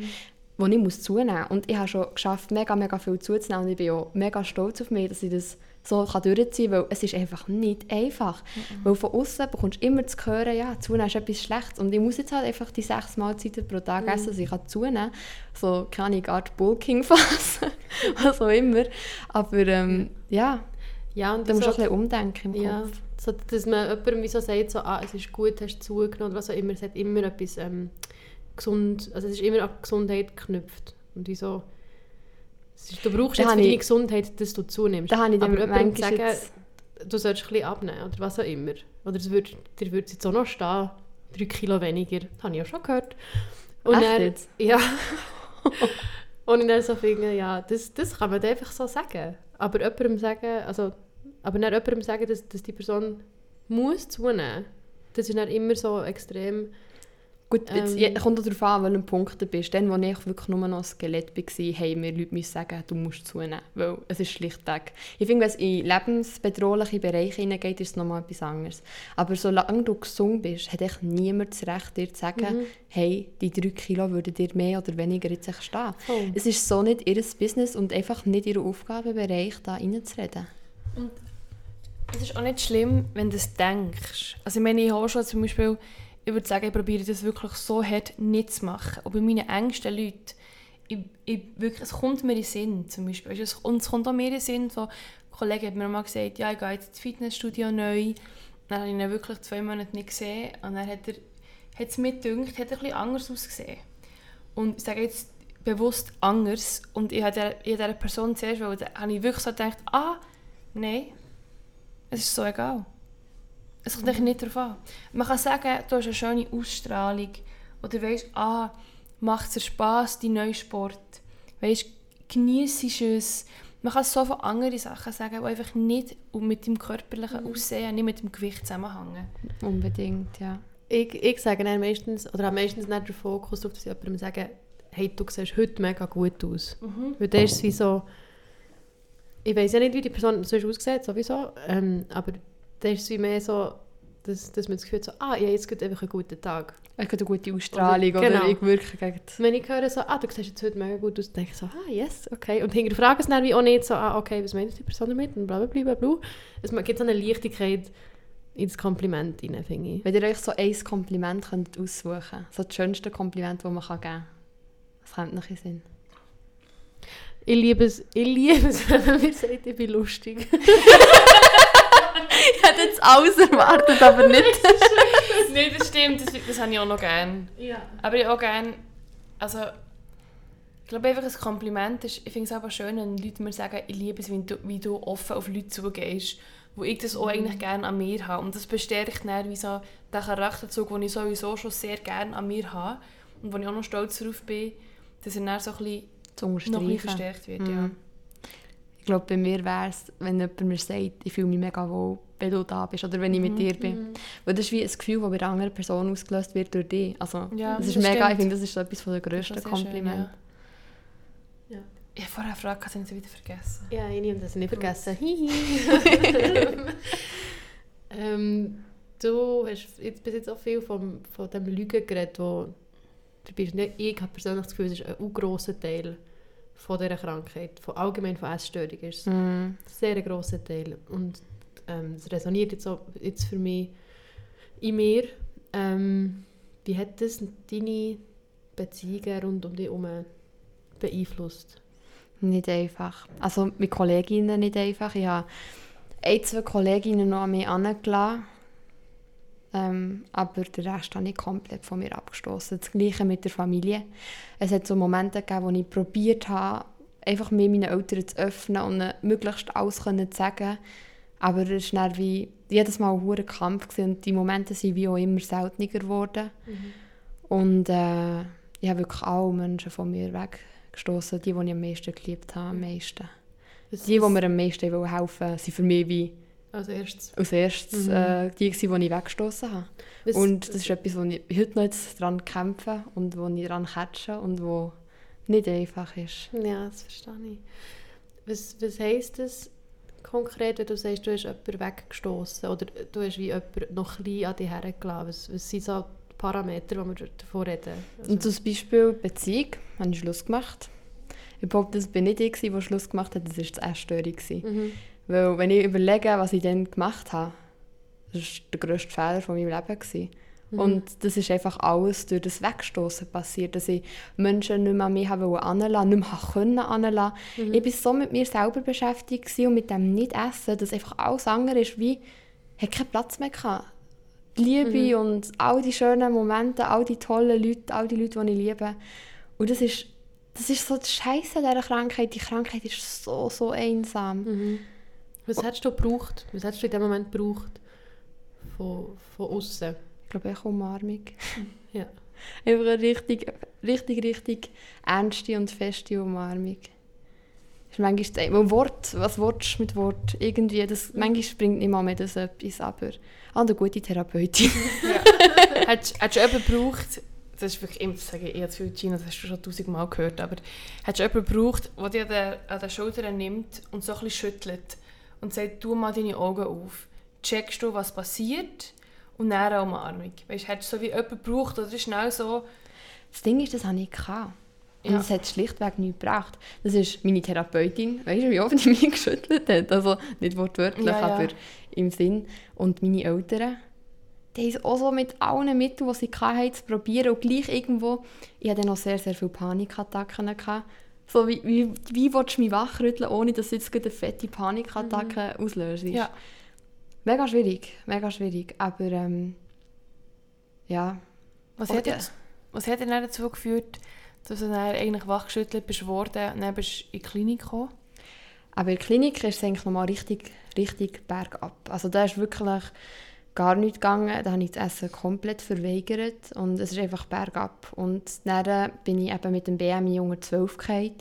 wo ich muss zunehmen muss. Und ich habe schon geschafft, mega, mega viel zuzunehmen. Und ich bin auch mega stolz auf mich, dass ich das so kann durchziehen kann, weil es ist einfach nicht einfach. Weil von außen bekommst du immer zu hören, ja, zunehmen ist etwas Schlechtes. Und ich muss jetzt halt einfach die sechs Mahlzeiten pro Tag essen, dass ich kann zunehmen kann. So, keine Ahnung, Art Bulking-Phase, <laughs> was auch immer. Aber ähm, ja, Ja, und da musst du auch ein bisschen umdenken im Ja, Kopf. so, dass man jemandem so sagt, so, ah, es ist gut, hast du zugenommen oder was auch immer. Es hat immer etwas ähm, gesund, also es ist immer an Gesundheit geknüpft. Und wie so, ist, du brauchst Da jetzt für deine ich- Gesundheit, dass du zunimmst. Da habe ich Aber jemandem sagen, jetzt- du sollst ein bisschen abnehmen oder was auch immer. Oder es würd, dir würde es jetzt auch noch stehen, drei Kilo weniger. Das habe ich ja schon gehört. Und Echt dann, jetzt? Ja. <laughs> und ich dann so finde, ja, das, das kann man einfach so sagen. Aber jemandem sagen, also, aber dann jemandem sagen, dass, dass die Person muss zunehmen, das ist dann immer so extrem... Gut, jetzt Ähm. kommt darauf an, an welchem Punkt du bist. Dann, als ich wirklich nur noch ein Skelett war, haben mir Leute sagen, du musst zunehmen. Weil es ist schlichtweg... Ich finde, wenn es in lebensbedrohliche Bereiche hineingeht, ist es nochmal etwas anderes. Aber solange du gesund bist, hat echt niemand das Recht, dir zu sagen, Mhm. hey, die drei Kilo würden dir mehr oder weniger jetzt stehen. Voll. Es ist so nicht ihr Business und einfach nicht ihr Aufgabenbereich, da reinzureden. Es ist auch nicht schlimm, wenn du es denkst. Also ich meine, ich habe schon zum Beispiel, ich würde sagen, ich probiere das wirklich so hart nicht zu machen. Und bei meinen engsten Leuten, ich, ich, wirklich, es kommt mir in den Sinn zum Beispiel. Es- Und es kommt auch mir in den Sinn, so, ein Kollege hat mir mal gesagt, ja, ich gehe jetzt ins Fitnessstudio neu. Dann habe ich ihn wirklich zwei Monate nicht gesehen. Und dann hat er, hat es mir gedacht, hat er bisschen anders ausgesehen. Und ich sage jetzt bewusst anders. Und ich habe der- ich habe dieser Person zuerst, weil da habe ich wirklich so gedacht, ah, nein, es ist so egal. Es kommt eigentlich nicht darauf an. Man kann sagen, du hast eine schöne Ausstrahlung. Oder weißt, ah, macht es dir Spass, dein neuer Sport. Weißt, genießt es. Man kann so viele andere Sachen sagen, die einfach nicht mit dem körperlichen Aussehen, nicht mit dem Gewicht zusammenhängen. Unbedingt, ja. Ich, ich sage dann meistens, oder habe meistens nicht den Fokus darauf, dass ich jemandem sage, hey, du siehst heute mega gut aus. Weil dann ist es wie so, ich weiß ja nicht, wie die Person sonst aussieht, sowieso, ähm, aber dann ist es wie mehr so, dass, dass man das Gefühl hat, so, ah, ich habe jetzt gerade einfach einen guten Tag. Ich habe eine gute Ausstrahlung, oder, Genau. ich wirke gegen. Wenn ich höre so, ah, du siehst jetzt heute mega gut aus, denke ich so, ah, yes, okay. Und hinterfrage es dann wie auch nicht so, ah, okay, was meint die Person damit? Und bla bla bla bla. Es gibt so eine Leichtigkeit ins Kompliment rein, finde ich. Wenn ihr euch so ein Kompliment könnt aussuchen könnt, so das schönste Kompliment, das man kann geben kann, was kommt noch in Sinn? Ich liebe es, ich liebe es, <laughs> wenn man mir sagt, ich bin lustig. <laughs> Ich hätte jetzt alles erwartet, aber nicht. Nein, das stimmt, das, das habe ich auch noch gerne. Ja. Aber ich auch gerne, also ich glaube einfach ein Kompliment ist, ich finde es aber schön, wenn Leute mir sagen, ich liebe es, wie du, wie du offen auf Leute zugehst, wo ich das auch eigentlich gerne an mir habe. Und das bestärkt dann wie so den Charakterzug, den ich sowieso schon sehr gerne an mir habe und wo ich auch noch stolz darauf bin, dass er dann so ein bisschen, Zu noch ein bisschen verstärkt wird. Mhm. Ja. Ich glaube, bei mir wäre es, wenn jemand mir sagt, ich fühle mich mega wohl, wenn du da bist oder wenn ich mit dir bin. Weil das ist wie ein Gefühl, das bei einer anderen Person ausgelöst wird durch dich. Also, Ja, das ist das mega, stimmt. ich finde, das ist so etwas von der Das grössten Kompliment. Schön, ja. Ich habe vorher eine Frage, habe sie wieder vergessen. Ja, ich nehme das nicht vergessen. <laughs> Ähm, du hast jetzt bis jetzt auch viel vom, von dem Lügen geredet, wo du bist. Nicht- Ich habe persönlich das Gefühl, es ist ein grosser Teil von dieser Krankheit, von allgemein von Essstörung ist Mhm. ein sehr grosser Teil. Und ähm, es resoniert jetzt, auch, jetzt für mich in mir. Ähm, wie hat das deine Beziehungen rund um dich herum beeinflusst? Nicht einfach. Also mit Kolleginnen nicht einfach. Ich habe ein, zwei Kolleginnen noch an mich herangelassen. Ähm, aber den Rest habe ich komplett von mir abgestoßen. Das Gleiche mit der Familie. Es hat so Momente gegeben, wo ich probiert habe, einfach mir meinen Eltern zu öffnen und möglichst alles zu sagen. Aber es war wie jedes Mal ein hoher Kampf gewesen und die Momente sind wie auch immer seltener geworden. Und äh, ich habe wirklich alle Menschen von mir weggestoßen, die, die ich am meisten geliebt habe, am meisten. Was- Die, die mir am meisten helfen wollten, sind für mich wie Als erstes. als erstes Mhm. äh, die, gewesen, die ich weggestoßen habe. Was- Und das ist etwas, wo ich heute noch jetzt daran kämpfe und wo ich daran catche und wo nicht einfach ist. Ja, das verstehe ich. Was, was heisst das konkret, wenn du sagst, du hast jemanden weggestoßen oder du hast wie jemanden noch klein an dich hergelassen? Was, was sind so die Parameter, die wir davon reden? Also, Und zum Beispiel Beziehung, habe ich Schluss gemacht. Ich glaube, das bin nicht ich, der Schluss gemacht hat, das war die Essstörung. mhm. Weil wenn ich überlege, was ich dann gemacht habe, das war der grösste Fehler von meinem Leben. Gewesen. Mhm. Und das ist einfach alles durch das Wegstoßen passiert, dass ich Menschen nicht mehr an mich anlassen, nicht mehr können anlassen. Mhm. Ich war so mit mir selber beschäftigt und mit dem Nicht-Essen, dass einfach alles andere ist wie, hat keinen Platz mehr gehabt. Die Liebe Mhm. und all die schönen Momente, all die tollen Leute, all die Leute, die ich liebe. Und das ist, das ist so das Scheiße dieser Krankheit. Die Krankheit ist so, so einsam. Mhm. Was hättest du gebraucht? Was hättest du in dem Moment gebraucht? Von, von außen? Ich glaube, ich Umarmung. <laughs> Ja. Einfach eine richtig, richtig, richtig ernste und feste Umarmung. Das ist manchmal, Wort, was willst du mit Wort? Irgendwie, das, manchmal bringt nicht mal mehr das etwas, aber ah, eine gute Therapeutin. <laughs> Hättest hättest du jemanden gebraucht, das ist wirklich immer zu sagen, ich habe viel Gina, das hast du schon tausendmal gehört, aber hättest du jemanden gebraucht, der dich an den, an den Schultern nimmt und so ein bisschen schüttelt und sagt, tu mal deine Augen auf, checkst du, was passiert und dann eine Umarmung. Weißt, hättest du so wie jemanden gebraucht oder schnell so, Das Ding ist, das hatte ich. Gehabt. Und Ja. es hat schlichtweg nichts gebracht. Das ist meine Therapeutin, weißt du, wie oft <laughs> die mich geschüttelt hat? Also nicht wortwörtlich, Ja, ja. aber im Sinn. Und meine Eltern, die haben auch so mit allen Mitteln, die sie hatten, zu probieren. Und gleich irgendwo, ich hatte noch sehr, sehr viele Panikattacken. Gehabt. So wie, wie, wie willst du mich wachrütteln, ohne dass du jetzt eine fette Panikattacke auslöst? Ja. Mega schwierig, mega schwierig. Aber ähm, ja, Was, hat jetzt, was hat dann dazu geführt, dass du dann eigentlich wachgeschüttelt bist worden und dann bist in die Klinik gekommen? Aber in der Klinik ist es eigentlich nochmal richtig, richtig bergab. Also da ist wirklich gar nichts gegangen. Da habe ich das Essen komplett verweigert und es ist einfach bergab. Und dann bin ich eben mit dem BMI unter 12 gefallen.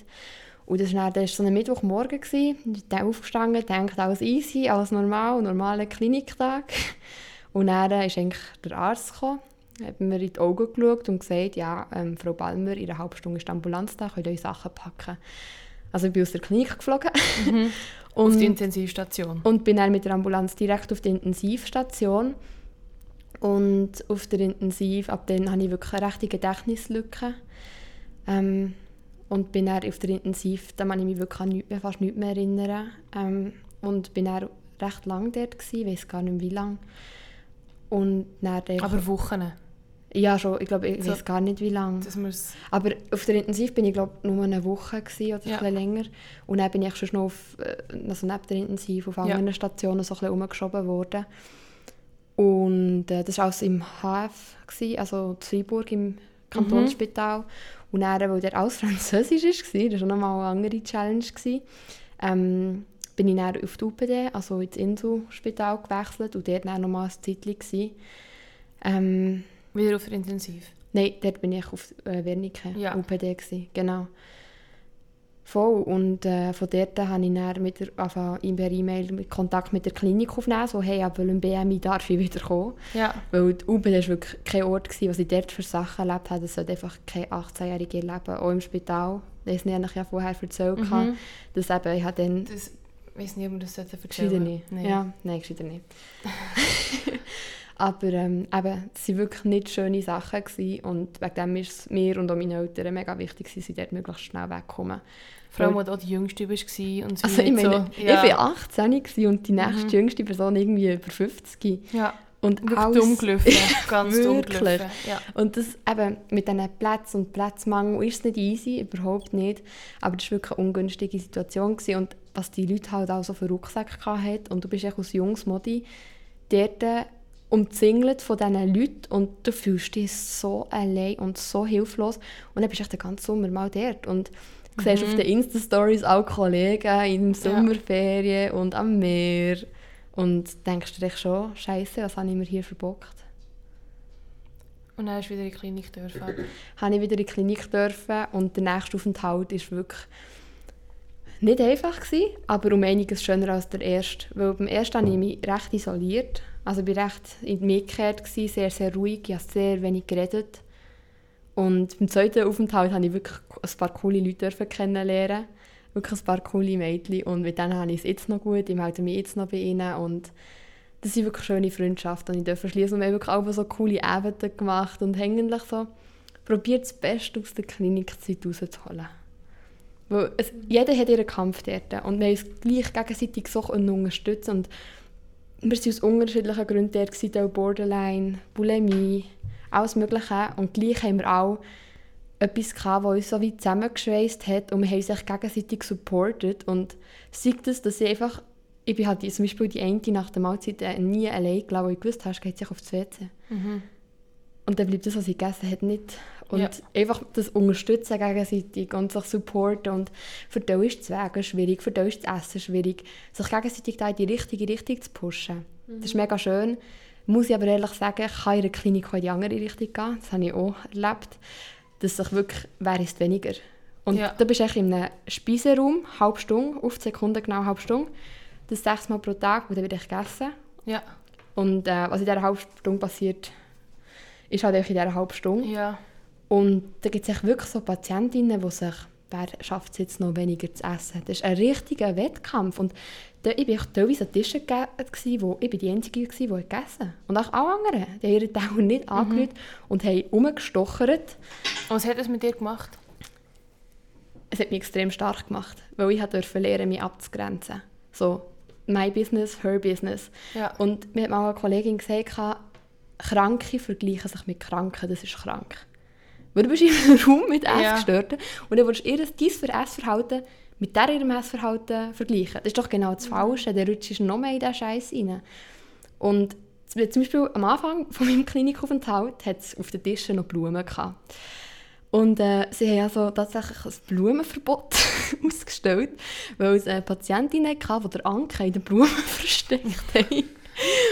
Und das war dann das war so ein Mittwochmorgen. bin aufgestanden, dachte, alles easy, alles normal, normaler Kliniktag. <laughs> Und dann ist eigentlich der Arzt gekommen, hat mir in die Augen geschaut und gesagt, ja, ähm, Frau Balmer, in einer halben Stunde ist die Ambulanz da, könnt ihr eure Sachen packen. Also ich bin aus der Klinik geflogen. <laughs> Auf die und, Intensivstation. und bin dann mit der Ambulanz direkt auf die Intensivstation. Und auf der Intensiv, ab dann hatte ich wirklich eine rechte Gedächtnislücke. Ähm, und bin dann auf der Intensiv, da kann ich mich wirklich an nichts mehr, fast nichts mehr erinnern. Ähm, und bin dann recht lang dort gewesen, ich weiß gar nicht mehr wie lange. Und dann, Aber Wochen. ja schon, ich glaube, ich So- weiß gar nicht wie lange. Aber auf der Intensiv bin ich glaube nur eine Woche gewesen, oder Ja. ein länger. Und dann bin ich schon noch auf, äh, also neben der Intensiv auf Ja. anderen Stationen so ein bisschen umgeschoben worden. Und äh, das war alles im HF, gewesen, also in Freiburg im Kantonsspital. Und dann, weil der alles <laughs> Französisch war, das war noch mal eine andere Challenge, ähm, bin ich dann auf die UPD, also ins Inselspital gewechselt und dort dann noch mal ein Zeitchen. Ähm, Wieder auf der Intensiv. Nein, dort bin ich auf äh, Wernicke, Ja. UPD, gewesen, genau. Voll. Und äh, von dort habe ich dann mit der, angefangen, per E-Mail Kontakt mit der Klinik aufnehmen, so «Hey, aber ein BMI darf ich wieder kommen?» Ja. Weil die UPD war wirklich kein Ort, gewesen, was ich dort für Sachen erlebt habe. Das sollte einfach kein 18-Jähriger erleben, auch im Spital. Das habe ich ja vorher erzählt. Mhm. Dass eben, ich habe dann Das, ich weiß nicht, ob man das erzählen sollte. nicht. Nein. Ja, nein, gescheiter nicht. <laughs> Aber ähm, eben, es waren wirklich nicht schöne Sachen. Gewesen. Und wegen dem ist es mir und auch meinen Eltern mega wichtig, dass sie dort möglichst schnell wegkommen. Vor allem, als du auch die Jüngste warst und Also ich meine, so... ich war 18 gewesen und die nächste Mhm. jüngste Person irgendwie über 50. Ja, Und alles- dumm gelaufen. <laughs> Ganz dumm gelaufen. Ja. Und das eben mit diesen Plätzen und Platzmangel ist es nicht easy, überhaupt nicht. Aber das war wirklich eine ungünstige Situation. Gewesen. Und was die Leute halt auch so für Rucksäcke hatten. Und du bist echt als junges Modi dort umzingelt von diesen Leuten und du fühlst dich so allein und so hilflos. Und dann bist du echt den ganzen Sommer mal dort. Und du siehst auf den Insta-Stories auch Kollegen in Sommerferien und am Meer. Und denkst du dir echt schon, Scheiße, was habe ich mir hier verbockt? Und dann hast du wieder in die Klinik dürfen. <clears throat> habe ich wieder in die Klinik dürfen und der nächste Aufenthalt ist wirklich nicht einfach gewesen, aber um einiges schöner als der erste. Weil beim ersten habe ich mich recht isoliert, also ich war recht in mich gekehrt, sehr, sehr ruhig, ich habe sehr wenig geredet. Und beim zweiten Aufenthalt habe ich wirklich ein paar coole Leute dürfen kennenlernen, wirklich ein paar coole Mädchen. Und mit denen habe ich es jetzt noch gut, ich melde mich jetzt noch bei ihnen. Und das sind wirklich schöne Freundschaften. Und ich darf schließen. Und wir haben wirklich auch so coole Abende gemacht und eigentlich so. Probiert das Beste aus der Klinikzeit rauszuholen. Weil es, jeder hat ihren Kampf dort. Und wir haben uns gleich gegenseitig so unterstützt und wir waren aus unterschiedlichen Gründen dort, auch Borderline, Bulimie, alles Mögliche und gleich haben wir auch etwas gehabt, was uns so wie zusammengeschweißt hat und wir haben sich gegenseitig supportet und sei das, dass ich einfach, ich bin halt zum Beispiel die eine nach der Mahlzeit äh, nie allein gelassen, weil ich gewusst habe, geht sich aufs WC. Mhm. Und dann bleibt das, was ich gegessen habe, nicht. Und Ja. einfach das Unterstützen gegenseitig und sich supporten. Und für die ist das Wegen schwierig, für die ist das Essen schwierig. Sich gegenseitig da in die richtige Richtung zu pushen. Das ist mega schön. Muss ich aber ehrlich sagen, ich kann in der Klinik auch in die andere Richtung gehen. Das habe ich auch erlebt. Dass sich wirklich, wer ist weniger. Und Ja. da bist du in einem Speiseraum, halbe Stunde, auf die Sekunde genau halbe Stunde. Das sechsmal pro Tag und dann wird ich gegessen. Ja. Und äh, was in dieser halben Stunde passiert, ist halt einfach in dieser halben Stunde. Ja. Und da gibt es wirklich so Patientinnen, die sich, wer schafft es jetzt noch weniger zu essen? Das ist ein richtiger Wettkampf. Und da, ich war teilweise an Tischen ge- gewesen, wo ich bin die Einzige war, die gegessen hat. Und auch alle anderen. Die haben ihre Dauer <laughs> nicht angerührt und haben rumgestochert. Und was hat das mit dir gemacht? es hat mich extrem stark gemacht, weil ich durfte lernen, mich abzugrenzen. So, my business, her business. Ja. Und mir hat mal eine Kollegin gesagt, Kranke vergleichen sich mit Kranken, das ist krank. Weil du bist <laughs> in einem Raum mit Ja. Essgestörten und dann willst du ihr dein Essverhalten mit der ihrem Essverhalten vergleichen. Das ist doch genau das Falsche, der rutscht noch mehr in diesen Scheiß rein. Und zum Beispiel am Anfang <laughs> von meinem Klinikaufenthalt hat es auf den Tischen noch Blumen gehabt. Und äh, sie haben also tatsächlich ein Blumenverbot <laughs> ausgestellt, weil es eine Patientin hatte, die der Anke in den Blumen <laughs> versteckt haben.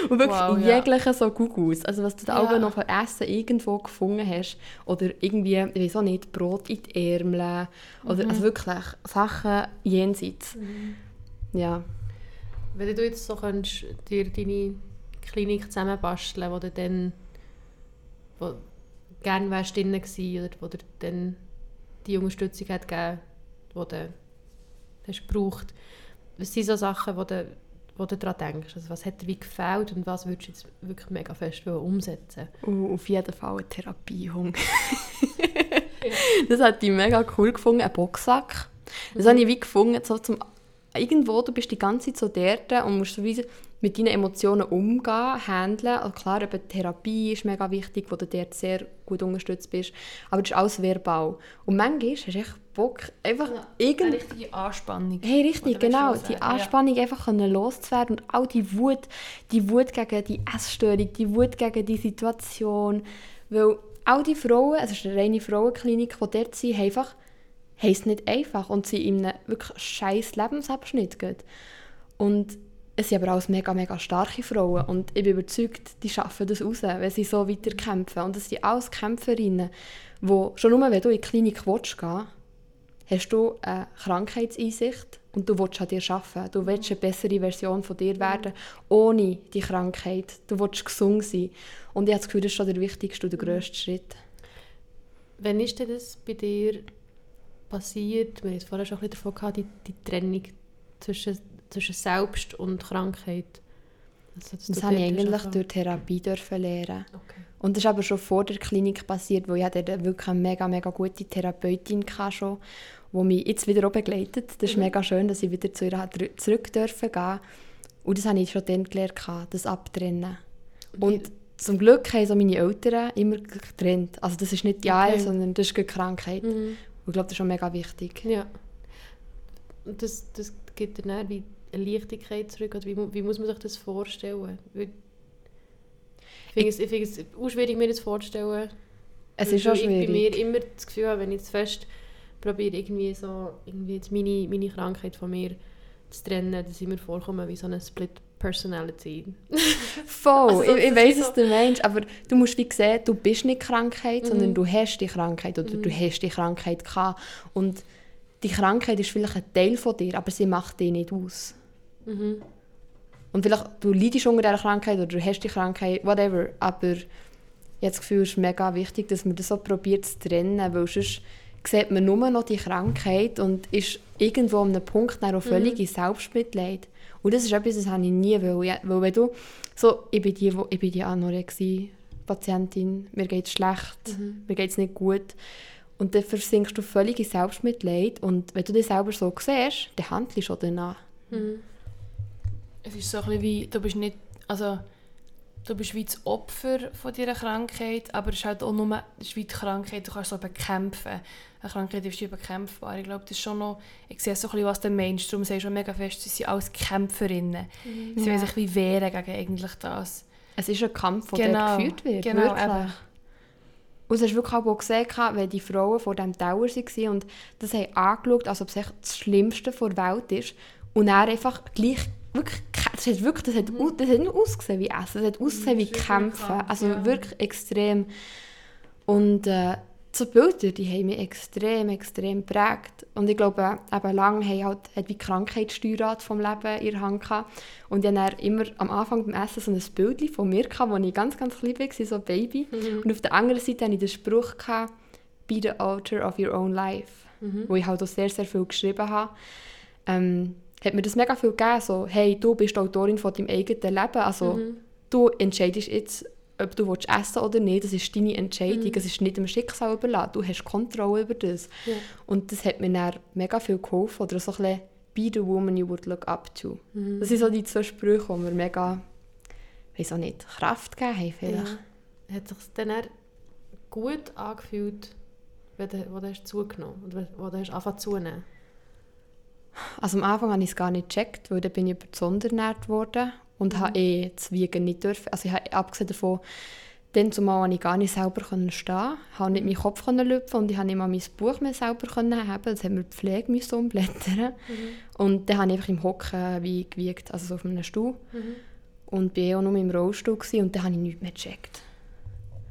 Und wirklich Wow, in ja. so Gugus. Also was du da Ja. auch noch von Essen irgendwo gefunden hast. Oder irgendwie, ich weiß auch nicht, Brot in die Ärmel. Oder Mhm. also wirklich Sachen jenseits. Ja. Wenn du jetzt so könntest, dir deine Klinik zusammenbasteln, wo du dann wo gerne wärst drin gewesen, oder wo dir dann die Unterstützung hat gegeben, die du hast gebraucht. Was sind so Sachen, wo du, wo du daran denkst? Also was hat dir wie gefällt und was würdest du jetzt wirklich mega fest umsetzen Und auf jeden Fall ein Therapiehung. <laughs> das hat ich mega cool gefunden, ein Boxsack. Das habe ich wie gefunden, so zum, irgendwo, du bist die ganze Zeit so dort und musst so wie mit deinen Emotionen umgehen, handeln. Und klar, eben Therapie ist mega wichtig, wo du dort sehr gut unterstützt bist. Aber das ist alles verbal. Und manchmal hast du echt Bock, einfach Eine irgend... richtige Anspannung. Hey, richtig, genau. Die? Anspannung einfach können loszuwerden und auch die Wut, die Wut gegen die Essstörung, die Wut gegen die Situation. Weil all die Frauen, es ist eine reine Frauenklinik, die dort sind, haben einfach, haben es nicht einfach und sind in einem wirklich scheiß Lebensabschnitt. gerade. Und es sind aber auch mega, mega starke Frauen und ich bin überzeugt, die schaffen das raus, wenn sie so weiter kämpfen. Und es sind alles Kämpferinnen, die schon nur, wenn du in die Klinik willst, gehen hast du eine Krankheitseinsicht und du willst an dir arbeiten. Du willst eine bessere Version von dir werden, ohne die Krankheit. Du willst gesund sein. Und ich habe das Gefühl, das ist schon der wichtigste und der grösste Schritt. Wann ist denn das bei dir passiert? Wir haben vorher schon ein bisschen davon gehabt, die, die Trennung zwischen, zwischen Selbst und Krankheit. Also, Das du habe ich eigentlich durch Therapie dürfen lernen. Okay. Und das ist aber schon vor der Klinik passiert, wo ich hatte wirklich eine mega, mega gute Therapeutin hatte schon, die mich jetzt wieder auch begleitet. Das ist Mhm. mega schön, dass ich wieder zu ihr zurück dürfen gehen. Und das habe ich schon dann gelernt, das abtrennen. Und zum Glück haben so meine Eltern immer getrennt. Also das ist nicht die Okay. okay. sondern das ist eine Krankheit. Mhm. Und ich glaube, das ist schon mega wichtig. Ja. Und das, das gibt dann wie Leichtigkeit zurück. Oder wie, wie muss man sich das vorstellen? Weil- Ich finde es, ich finde es schwierig, mir das vorzustellen. Es ist schon weil Ich bei schwierig. mir immer das Gefühl habe, wenn ich jetzt fest probiere, irgendwie so irgendwie jetzt meine, meine Krankheit von mir zu trennen, dass ich mir vorkomme wie so eine Split Personality. <laughs> Voll, Also, ich, ich wie was so- du meinst, aber du musst wie sehen, du bist nicht Krankheit, Mhm. sondern du hast die Krankheit oder du hast die Krankheit gehabt. Und die Krankheit ist vielleicht ein Teil von dir, aber sie macht dich nicht aus. Mhm. Und vielleicht, du leidest unter dieser Krankheit oder du hast die Krankheit, whatever, aber ich habe das Gefühl, es ist mega wichtig, dass man das so probiert zu trennen, weil sonst sieht man nur noch die Krankheit und ist irgendwo an einem Punkt dann auch völlig in Selbstmitleid. Und das ist etwas, das habe ich nie wollen. Weil wenn du, so, ich bin die, wo- ich bin die Anorexie-Patientin, mir geht es schlecht, mir geht es nicht gut. Und dann versinkst du völlig in Selbstmitleid und wenn du dich selber so siehst, dann handelst du auch danach. Mhm. Es ist so ein bisschen wie, du bist nicht, also du bist wie das Opfer von dieser Krankheit, aber es ist halt auch nur, es ist wie die Krankheit, du kannst so bekämpfen. Eine Krankheit ist wie bekämpfbar. Ich glaube, das ist schon noch, ich sehe so ein bisschen, was der Mensch, darum sehe ich schon mega fest, sie sind alles Kämpferinnen. Sie Ja. wollen sich wie wehren gegen eigentlich das. Es ist ein Kampf, der Genau, geführt wird. genau, wirklich. eben. Und du hast wirklich auch gesehen, wenn die Frauen vor diesem Tower waren und das haben angeschaut, als ob es das Schlimmste der Welt ist. Und dann einfach gleich, wirklich, das hat wirklich, das hat, das hat nicht ausgesehen wie Essen, das hat ausgesehen wie Mhm. wirklich Kämpfen. Kampf, Also ja. wirklich extrem. Und äh, so Bilder, die haben mich extrem, extrem geprägt. Und ich glaube, eben lang haben halt, hat wie die Krankheitssteuerrad vom Leben in der Hand gehabt. Und ich hatte immer am Anfang beim Essen so ein Bild von mir, gehabt, als ich ganz, ganz klein war, so ein Baby. Und auf der anderen Seite hatte ich den Spruch, gehabt, «Be the author of your own life», wo ich halt auch sehr, sehr viel geschrieben habe. Ähm, hat mir das mega viel gegeben, so «Hey, du bist die Autorin von deinem eigenen Leben, also du entscheidest jetzt, ob du willst essen oder nicht, das ist deine Entscheidung. Mhm. Es ist nicht dem Schicksal überlassen. Du hast Kontrolle über das. Ja. Und das hat mir dann mega viel geholfen. Oder so ein bisschen, be the woman you would look up to. Mhm. Das sind so die zwei Sprüche, die mir mega, weiß auch nicht, Kraft gegeben haben vielleicht. Ja. Hat sich dann gut angefühlt, wenn du, wo du hast zugenommen oder wo du hast angefangen zunehmen? Also am Anfang habe ich es gar nicht gecheckt, weil dann bin ich über die Sonde ernährt worden und Mhm. habe eh das Wiegen nicht dürfen. Also ich habe abgesehen davon, dann zumal konnte ich gar nicht selber stehen, habe nicht meinen Kopf lüpfen und ich habe nicht mal mein Buch mehr selber haben. Das hat mir die Pflege müssen umblättern. Und dann habe ich einfach im Hocken wie gewiegt, also so auf einem Stuhl. Mhm. Und bin eh auch nur im Rollstuhl gewesen, und dann habe ich nichts mehr gecheckt.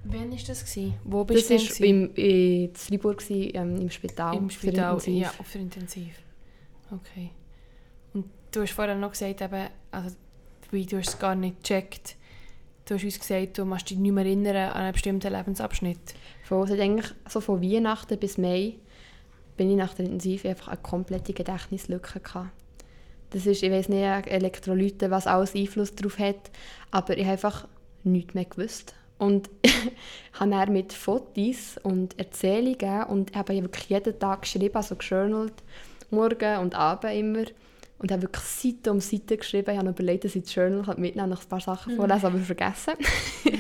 Wann war das? Gewesen? Wo Das bist du war denn im, in Freiburg ähm, im Spital. Im für Spital, Intensiv. ja, für intensiv. Okay. Und du hast vorher noch gesagt, eben, also, wie du es gar nicht gecheckt. Du hast uns gesagt, du musst dich nicht mehr erinnern an einen bestimmten Lebensabschnitt. Von, hat eigentlich so von Weihnachten bis Mai bin ich nach der Intensiv einfach eine komplette Gedächtnislücke gehabt. Das ist, ich weiß nicht, Elektrolyte, was alles Einfluss darauf hat, aber ich habe einfach nichts mehr gewusst. Und <laughs> habe dann mit Fotos und Erzählungen und habe wirklich jeden Tag geschrieben, also gejournalt, morgen und abend immer. Und habe wirklich Seite um Seite geschrieben. Ich habe noch überlegt, dass ich das Journal mitnehmen noch ein paar Sachen vorlesen, aber vergessen.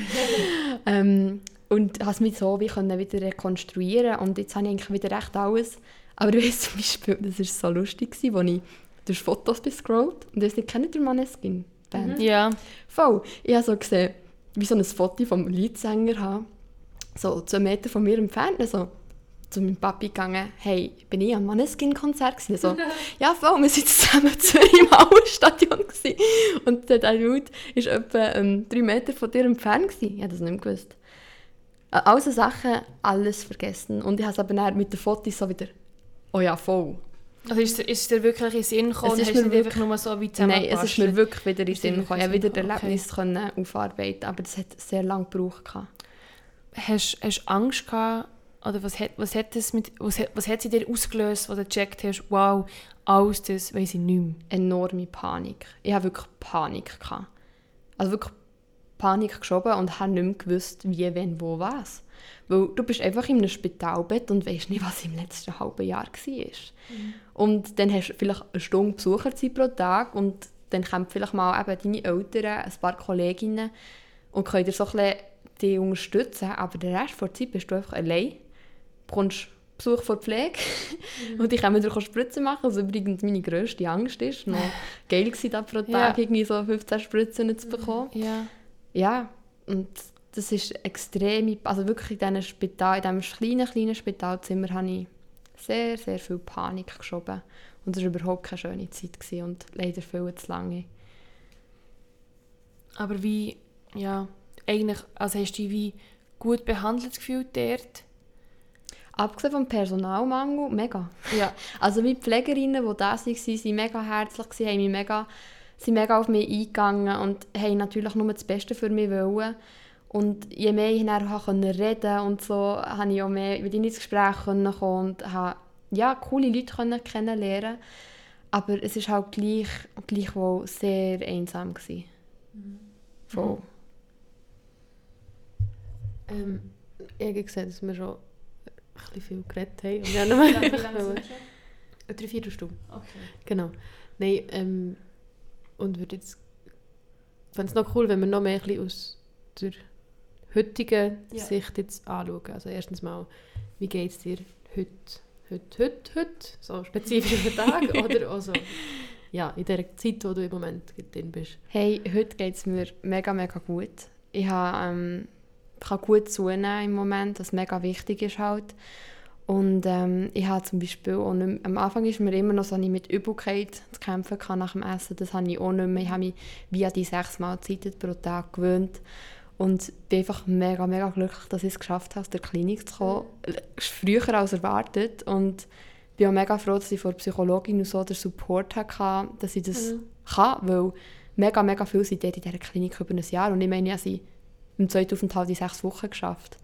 <laughs> ähm, und habe es mich so wie können wieder rekonstruieren und jetzt habe ich eigentlich wieder recht alles. Aber ich weiss zum Beispiel, das war so lustig, als ich durch Fotos gescrollt und ich nicht, kennt ihr Maneskin? Band? Ja. Voll. Ich habe so gesehen, wie so ein Foto vom Leadsänger habe. So zwei Meter von mir entfernt, so zu meinem Papi gegangen, hey, bin ich am Maneskin-Konzert gewesen? So, <laughs> ja voll, wir sind zusammen Zürich im gewesen. Und der Dude war etwa ähm, drei Meter von dir entfernt gewesen. Ich habe das nicht mehr gewusst. Äh, All so Sachen, alles vergessen. Und ich habe es aber dann mit den Fotos so wieder, oh ja, voll. Also ist, ist es dir wirklich in den Sinn gekommen? Es ist mir wirklich- nur so wie Nein, es ist mir wirklich wieder in den Sinn gekommen. Ich wieder das Erlebnis können aufarbeiten, aber das hat sehr lange gebraucht. Hast du Angst gehabt? Oder was hat, was hat, das mit, was hat, was hat sie dir ausgelöst, als du gecheckt hast, wow, alles das weiss ich nicht mehr? enorme Panik. Ich hatte wirklich Panik. Gehabt. Also wirklich Panik geschoben und habe nicht mehr gewusst, wie, wenn, wo, was. Weil du bist einfach in einem Spitalbett und weißt nicht, was im letzten halben Jahr war. Und dann hast du vielleicht eine Stunde Besucherzeit pro Tag und dann kommen vielleicht mal eben deine Eltern, ein paar Kolleginnen und können dir so ein bisschen dich unterstützen, aber den Rest der Zeit bist du einfach allein. Du bekommst Besuch von der Pflege und die können dir Spritzen machen, was übrigens meine grösste Angst ist. Noch <laughs> geil war da pro Tag Ja. irgendwie so 15 Spritzen zu bekommen. Ja. Ja, und das ist extrem, also wirklich in diesem Spital, in diesem kleinen, kleinen Spitalzimmer habe ich sehr, sehr viel Panik geschoben. Und es war überhaupt keine schöne Zeit gewesen und leider viel zu lange. Aber wie, ja, eigentlich, also hast du dich wie gut behandelt gefühlt dort? Abgesehen vom Personalmangel, mega. Ja. <laughs> Also wie die Pflegerinnen, die da waren, waren mega herzlich, haben mich mega, sind mega auf mich eingegangen und haben natürlich nur das Beste für mich wollen. Und je mehr ich dann auch reden konnte und so, habe ich auch mehr mit ihnen ins Gespräch kommen und habe ja, coole Leute können kennenlernen Aber es war halt gleich, gleichwohl sehr einsam. Gewesen. Voll. Ähm, ich habe gesehen, dass wir schon bisschen viel geredet haben. Und wir haben noch mal <laughs> <laughs> Eine drei, vier Stunden. Okay. Genau. Nein, ähm, und würde jetzt... Ich fände es noch cool, wenn wir noch mehr ein aus der heutigen Ja. Sicht jetzt anschauen. Also erstens mal, wie geht es dir heute, heute, heute, heute, so spezifisch am Tag <laughs> oder auch so, ja, in der Zeit, wo du im Moment drin bist. Hey, heute geht es mir mega, mega gut. Ich, habe, ähm, kann gut zunehmen im Moment, was mega wichtig ist halt. Und ähm, ich habe zum Beispiel auch nicht am Anfang ist mir immer noch so ich mit Übelkeit zu kämpfen gehabt nach dem Essen. Das habe ich auch nicht mehr. Ich habe mich wie an die sechs Mahlzeiten pro Tag gewöhnt. Und bin einfach mega, mega glücklich, dass ich es geschafft habe, aus der Klinik zu kommen. Ist Früher als erwartet. Und bin auch mega froh, dass ich von der Psychologin und so den Support hatte, dass ich das kann, weil mega, mega viele sind dort in dieser Klinik über ein Jahr und ich meine, habe sie im zweiten Aufenthalt in sechs Wochen geschafft.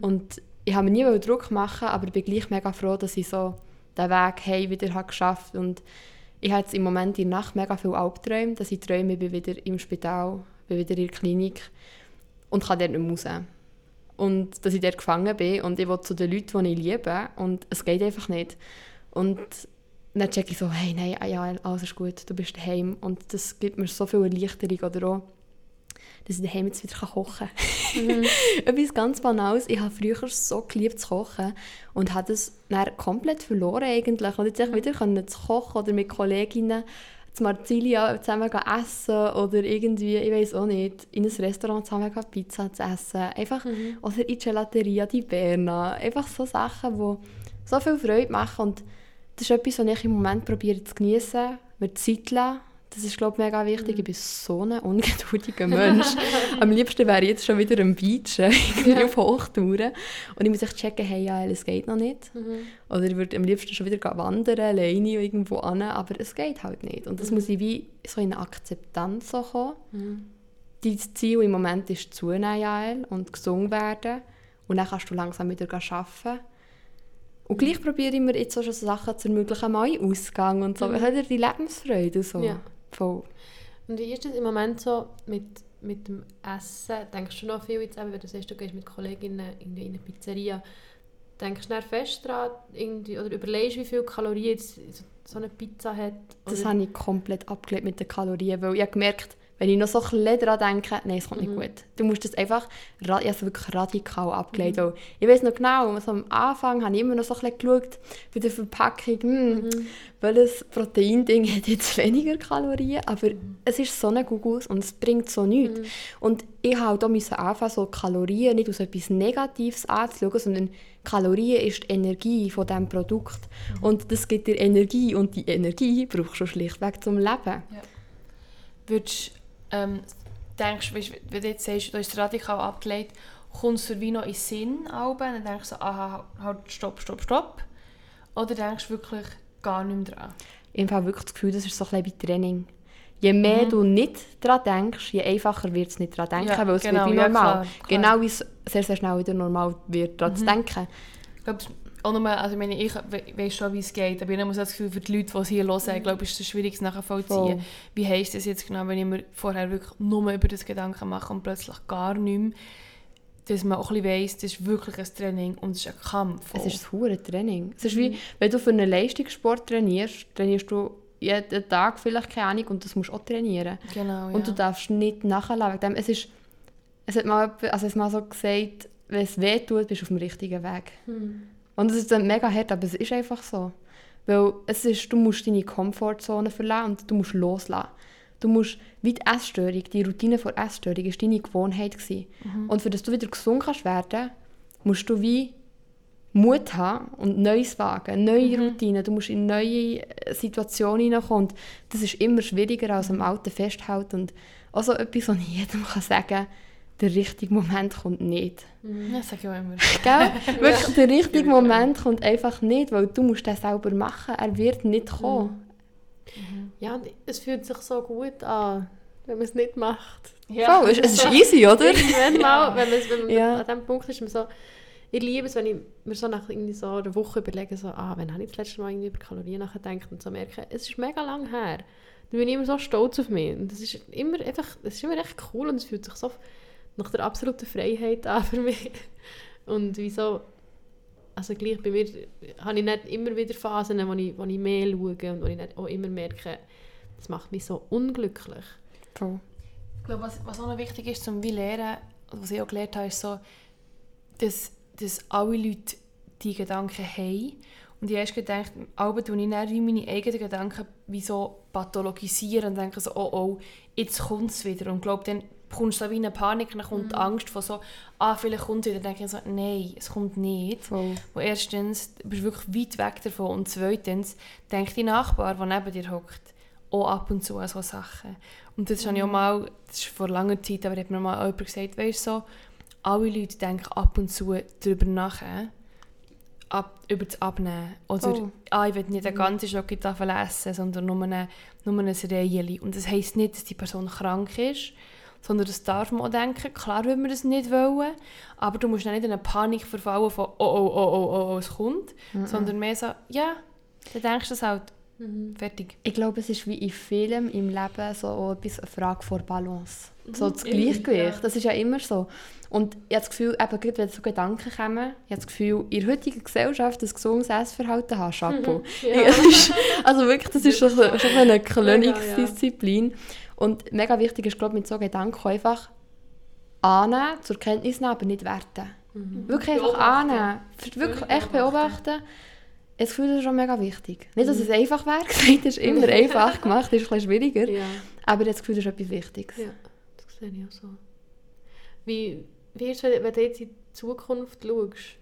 Und ich habe mir nie Druck machen, aber ich bin gleich mega froh, dass ich so den Weg hey wieder habe geschafft und ich habe jetzt im Moment in der Nacht mega viel Albträume, dass ich träume, ich bin wieder im Spital, bin wieder in der Klinik und kann dort nicht mehr raus. Und dass ich dort gefangen bin und ich will zu den Leuten, die ich liebe und es geht einfach nicht. Und dann checke ich so, hey, nein, ja, alles ist gut, du bist daheim und das gibt mir so viel Erleichterung oder auch, dass ich daheim jetzt wieder kochen kann. Mhm. <laughs> Etwas ganz Banales, ich habe früher so geliebt zu kochen und habe das dann komplett verloren eigentlich und jetzt mhm. wieder können zu kochen oder mit Kolleginnen zu Marzilia zusammen essen oder irgendwie, ich weiß auch nicht, in ein Restaurant zusammen Pizza zu essen. Einfach, mhm. Oder in die Gelateria di Berna. Einfach so Sachen, die so viel Freude machen und das ist etwas, was ich im Moment probiere zu genießen, mir Zeit lassen. Das ist, glaube ich, mega wichtig. Mhm. Ich bin so ein ungeduldiger Mensch. <laughs> am liebsten wäre ich jetzt schon wieder am Beach, <laughs> ja. auf Hochtouren. Und ich muss echt checken, hey, ja, es geht noch nicht. Mhm. Oder ich würde am liebsten schon wieder wandern, alleine irgendwo an, aber es geht halt nicht. Und das mhm. muss ich wie so in eine Akzeptanz so kommen. Mhm. Dein Ziel im Moment ist zunehmen, Jael, und gesund werden. Und dann kannst du langsam wieder arbeiten. Und gleich probiere ich mir jetzt auch schon so Sachen zu ermöglichen, mal Ausgang und so. Mhm. Hat er die Lebensfreude so. Ja. Voll. Und wie ist das im Moment so mit, mit dem Essen? Denkst du noch viel jetzt, eben, wenn du sagst, du gehst mit Kolleginnen in eine Pizzeria, denkst du fest daran, irgendwie, oder überlegst wie viele Kalorien jetzt so eine Pizza hat? Oder? Das habe ich komplett abgelehnt mit den Kalorien, weil ich habe gemerkt, wenn ich noch so ein bisschen daran denke, nein, es kommt mhm. nicht gut. Du musst das einfach, ich habe es wirklich radikal abgelehnt. Mhm. Ich weiß noch genau, also am Anfang habe ich immer noch so ein bisschen geschaut bei der Verpackung, hm, mhm. welches Proteinding <laughs> hat jetzt weniger Kalorien, aber es ist so ein Gugus und es bringt so nichts. Mhm. Und ich halt auch anfangen, so Kalorien nicht aus etwas Negatives anzuschauen, sondern Kalorien ist die Energie von diesem Produkt. Mhm. Und das gibt dir Energie und die Energie brauchst du schlichtweg zum Leben. Ja. Würdest ähm, denkst, weißt, wenn du jetzt du hast es radikal abgelehnt, kommst du wie noch in den Sinn, und dann denkst du so, aha, halt, stopp, stopp, stopp. Oder denkst du wirklich gar nicht mehr dran? Ich habe wirklich das Gefühl, das ist so ein bisschen Training. Je mehr mhm. du nicht daran denkst, je einfacher wird es nicht daran denken, ja, weil es genau, wird wie normal. Ja, klar, klar. Genau wie es sehr, sehr schnell wieder normal wird, daran mhm. zu denken. Ich glaube, auch nur, also ich, meine, ich weiß schon, wie es geht, aber ich habe das Gefühl, für die Leute, die es hier hören, mhm. glaube ich, ist es schwierig nachzuvollziehen. Wie heisst das jetzt genau, wenn ich mir vorher wirklich nur über das Gedanken mache und plötzlich gar nicht mehr, dass man auch ein bisschen weiss, das ist wirklich ein Training und es ist ein Kampf. Es ist ein hohes Training. Es ist wie, mhm. wenn du für einen Leistungssport trainierst, trainierst du jeden Tag vielleicht keine Ahnung und das musst du auch trainieren. Genau, Und du darfst nicht nachleben. Es ist, es hat mal, also es mal so gesagt, wenn es weh tut, bist du auf dem richtigen Weg. Mhm. Und es ist dann mega hart, aber es ist einfach so. Weil es ist, du musst deine Komfortzone verlassen und du musst loslassen. Du musst, wie die Essstörung, die Routine vor Essstörung, war deine Gewohnheit. Mhm. Und für das du wieder gesund kannst werden, musst du wie Mut haben und Neues wagen, neue mhm. Routinen. Du musst in neue Situationen hineinkommen. Und das ist immer schwieriger als am Alten festhalten. Und auch so etwas, was ich jedem kann sagen kann, der richtige Moment kommt nicht. Mhm. Das sage ich auch immer. Gell? <laughs> Wirklich, der richtige Moment kommt einfach nicht, weil du musst das selber machen. Er wird nicht kommen. Mhm. Ja, es fühlt sich so gut an, wenn man es nicht macht. Ja. Voll, es ist easy, <laughs> oder? Irgendwann mal, wenn man, wenn man ja. an diesem Punkt ist, man so, ich liebe es, wenn ich mir so nach irgendwie so einer Woche überlege, so, ah, wann habe ich das letzte Mal irgendwie über Kalorien nachgedacht und so merke, es ist mega lang her. Dann bin ich immer so stolz auf mich. Und das ist immer einfach, das ist immer echt cool und es fühlt sich so nach der absoluten Freiheit an für mich. Und wieso, also gleich bei mir habe ich nicht immer wieder Phasen, wo ich, wo ich mehr schaue und wo ich nicht auch immer merke, das macht mich so unglücklich. Cool. Ich glaube, was, was auch noch wichtig ist, zum wie lernen, was ich auch gelernt habe, ist so, dass, dass alle Leute diese Gedanken haben. Und ich habe gedacht, aber tue ich dann meine eigenen Gedanken wie so pathologisieren und denke so, oh oh, jetzt kommt es wieder. Und ich glaube, dann bekommst du so wie eine Panik, dann kommt mhm. Angst von so, ah, vielleicht kommt es wieder. Dann denke ich so, nein, es kommt nicht. Voll. Und erstens, du bist wirklich weit weg davon und zweitens, denkt die Nachbar, der neben dir hockt, auch ab und zu an solche Sachen. Und das mhm. habe ich auch mhm. mal, das ist vor langer Zeit, aber hat mir mal jemand gesagt, weißt du, so, alle Leute denken ab und zu darüber nach, ab, über das Abnehmen. Oder, oh. ah, ich will nicht eine mhm. ganze Schokotafel essen, sondern nur, nur ein Reihe. Und das heisst nicht, dass die Person krank ist, sondern das darf man auch denken. Klar will man das nicht wollen, aber du musst nicht in eine Panik verfallen von «Oh, oh, oh, oh, oh, oh es kommt», mhm. sondern mehr so «Ja, dann denkst du es halt Fertig. Ich glaube, es ist wie in vielem im Leben so auch etwas eine Frage vor Balance. So das Gleichgewicht, ja. das ist ja immer so. Und ich habe das Gefühl, eben, gerade wenn so Gedanken kommen, ich habe das Gefühl, in der heutigen Gesellschaft ein gesundes Essverhalten haben, Chapeau. <laughs> Ja. Es ist, also wirklich, das ist schon, schon eine Königsdisziplin. Und mega wichtig ist, glaube ich, mit so Gedanken einfach annehmen, zur Kenntnis nehmen, aber nicht werten. Wirklich einfach Beobachten. annehmen. Wirklich Wirklich echt beobachten. Ich Gefühl, das ist schon mega wichtig. Nicht, dass es einfach wäre, <laughs> gesagt, es ist immer einfach gemacht, ist ein bisschen schwieriger. Ja. Aber das Gefühl, das ist etwas Wichtiges. Ja, das sehe ich auch so. Wie, wie ist es, wenn, wenn du jetzt in die Zukunft schaust?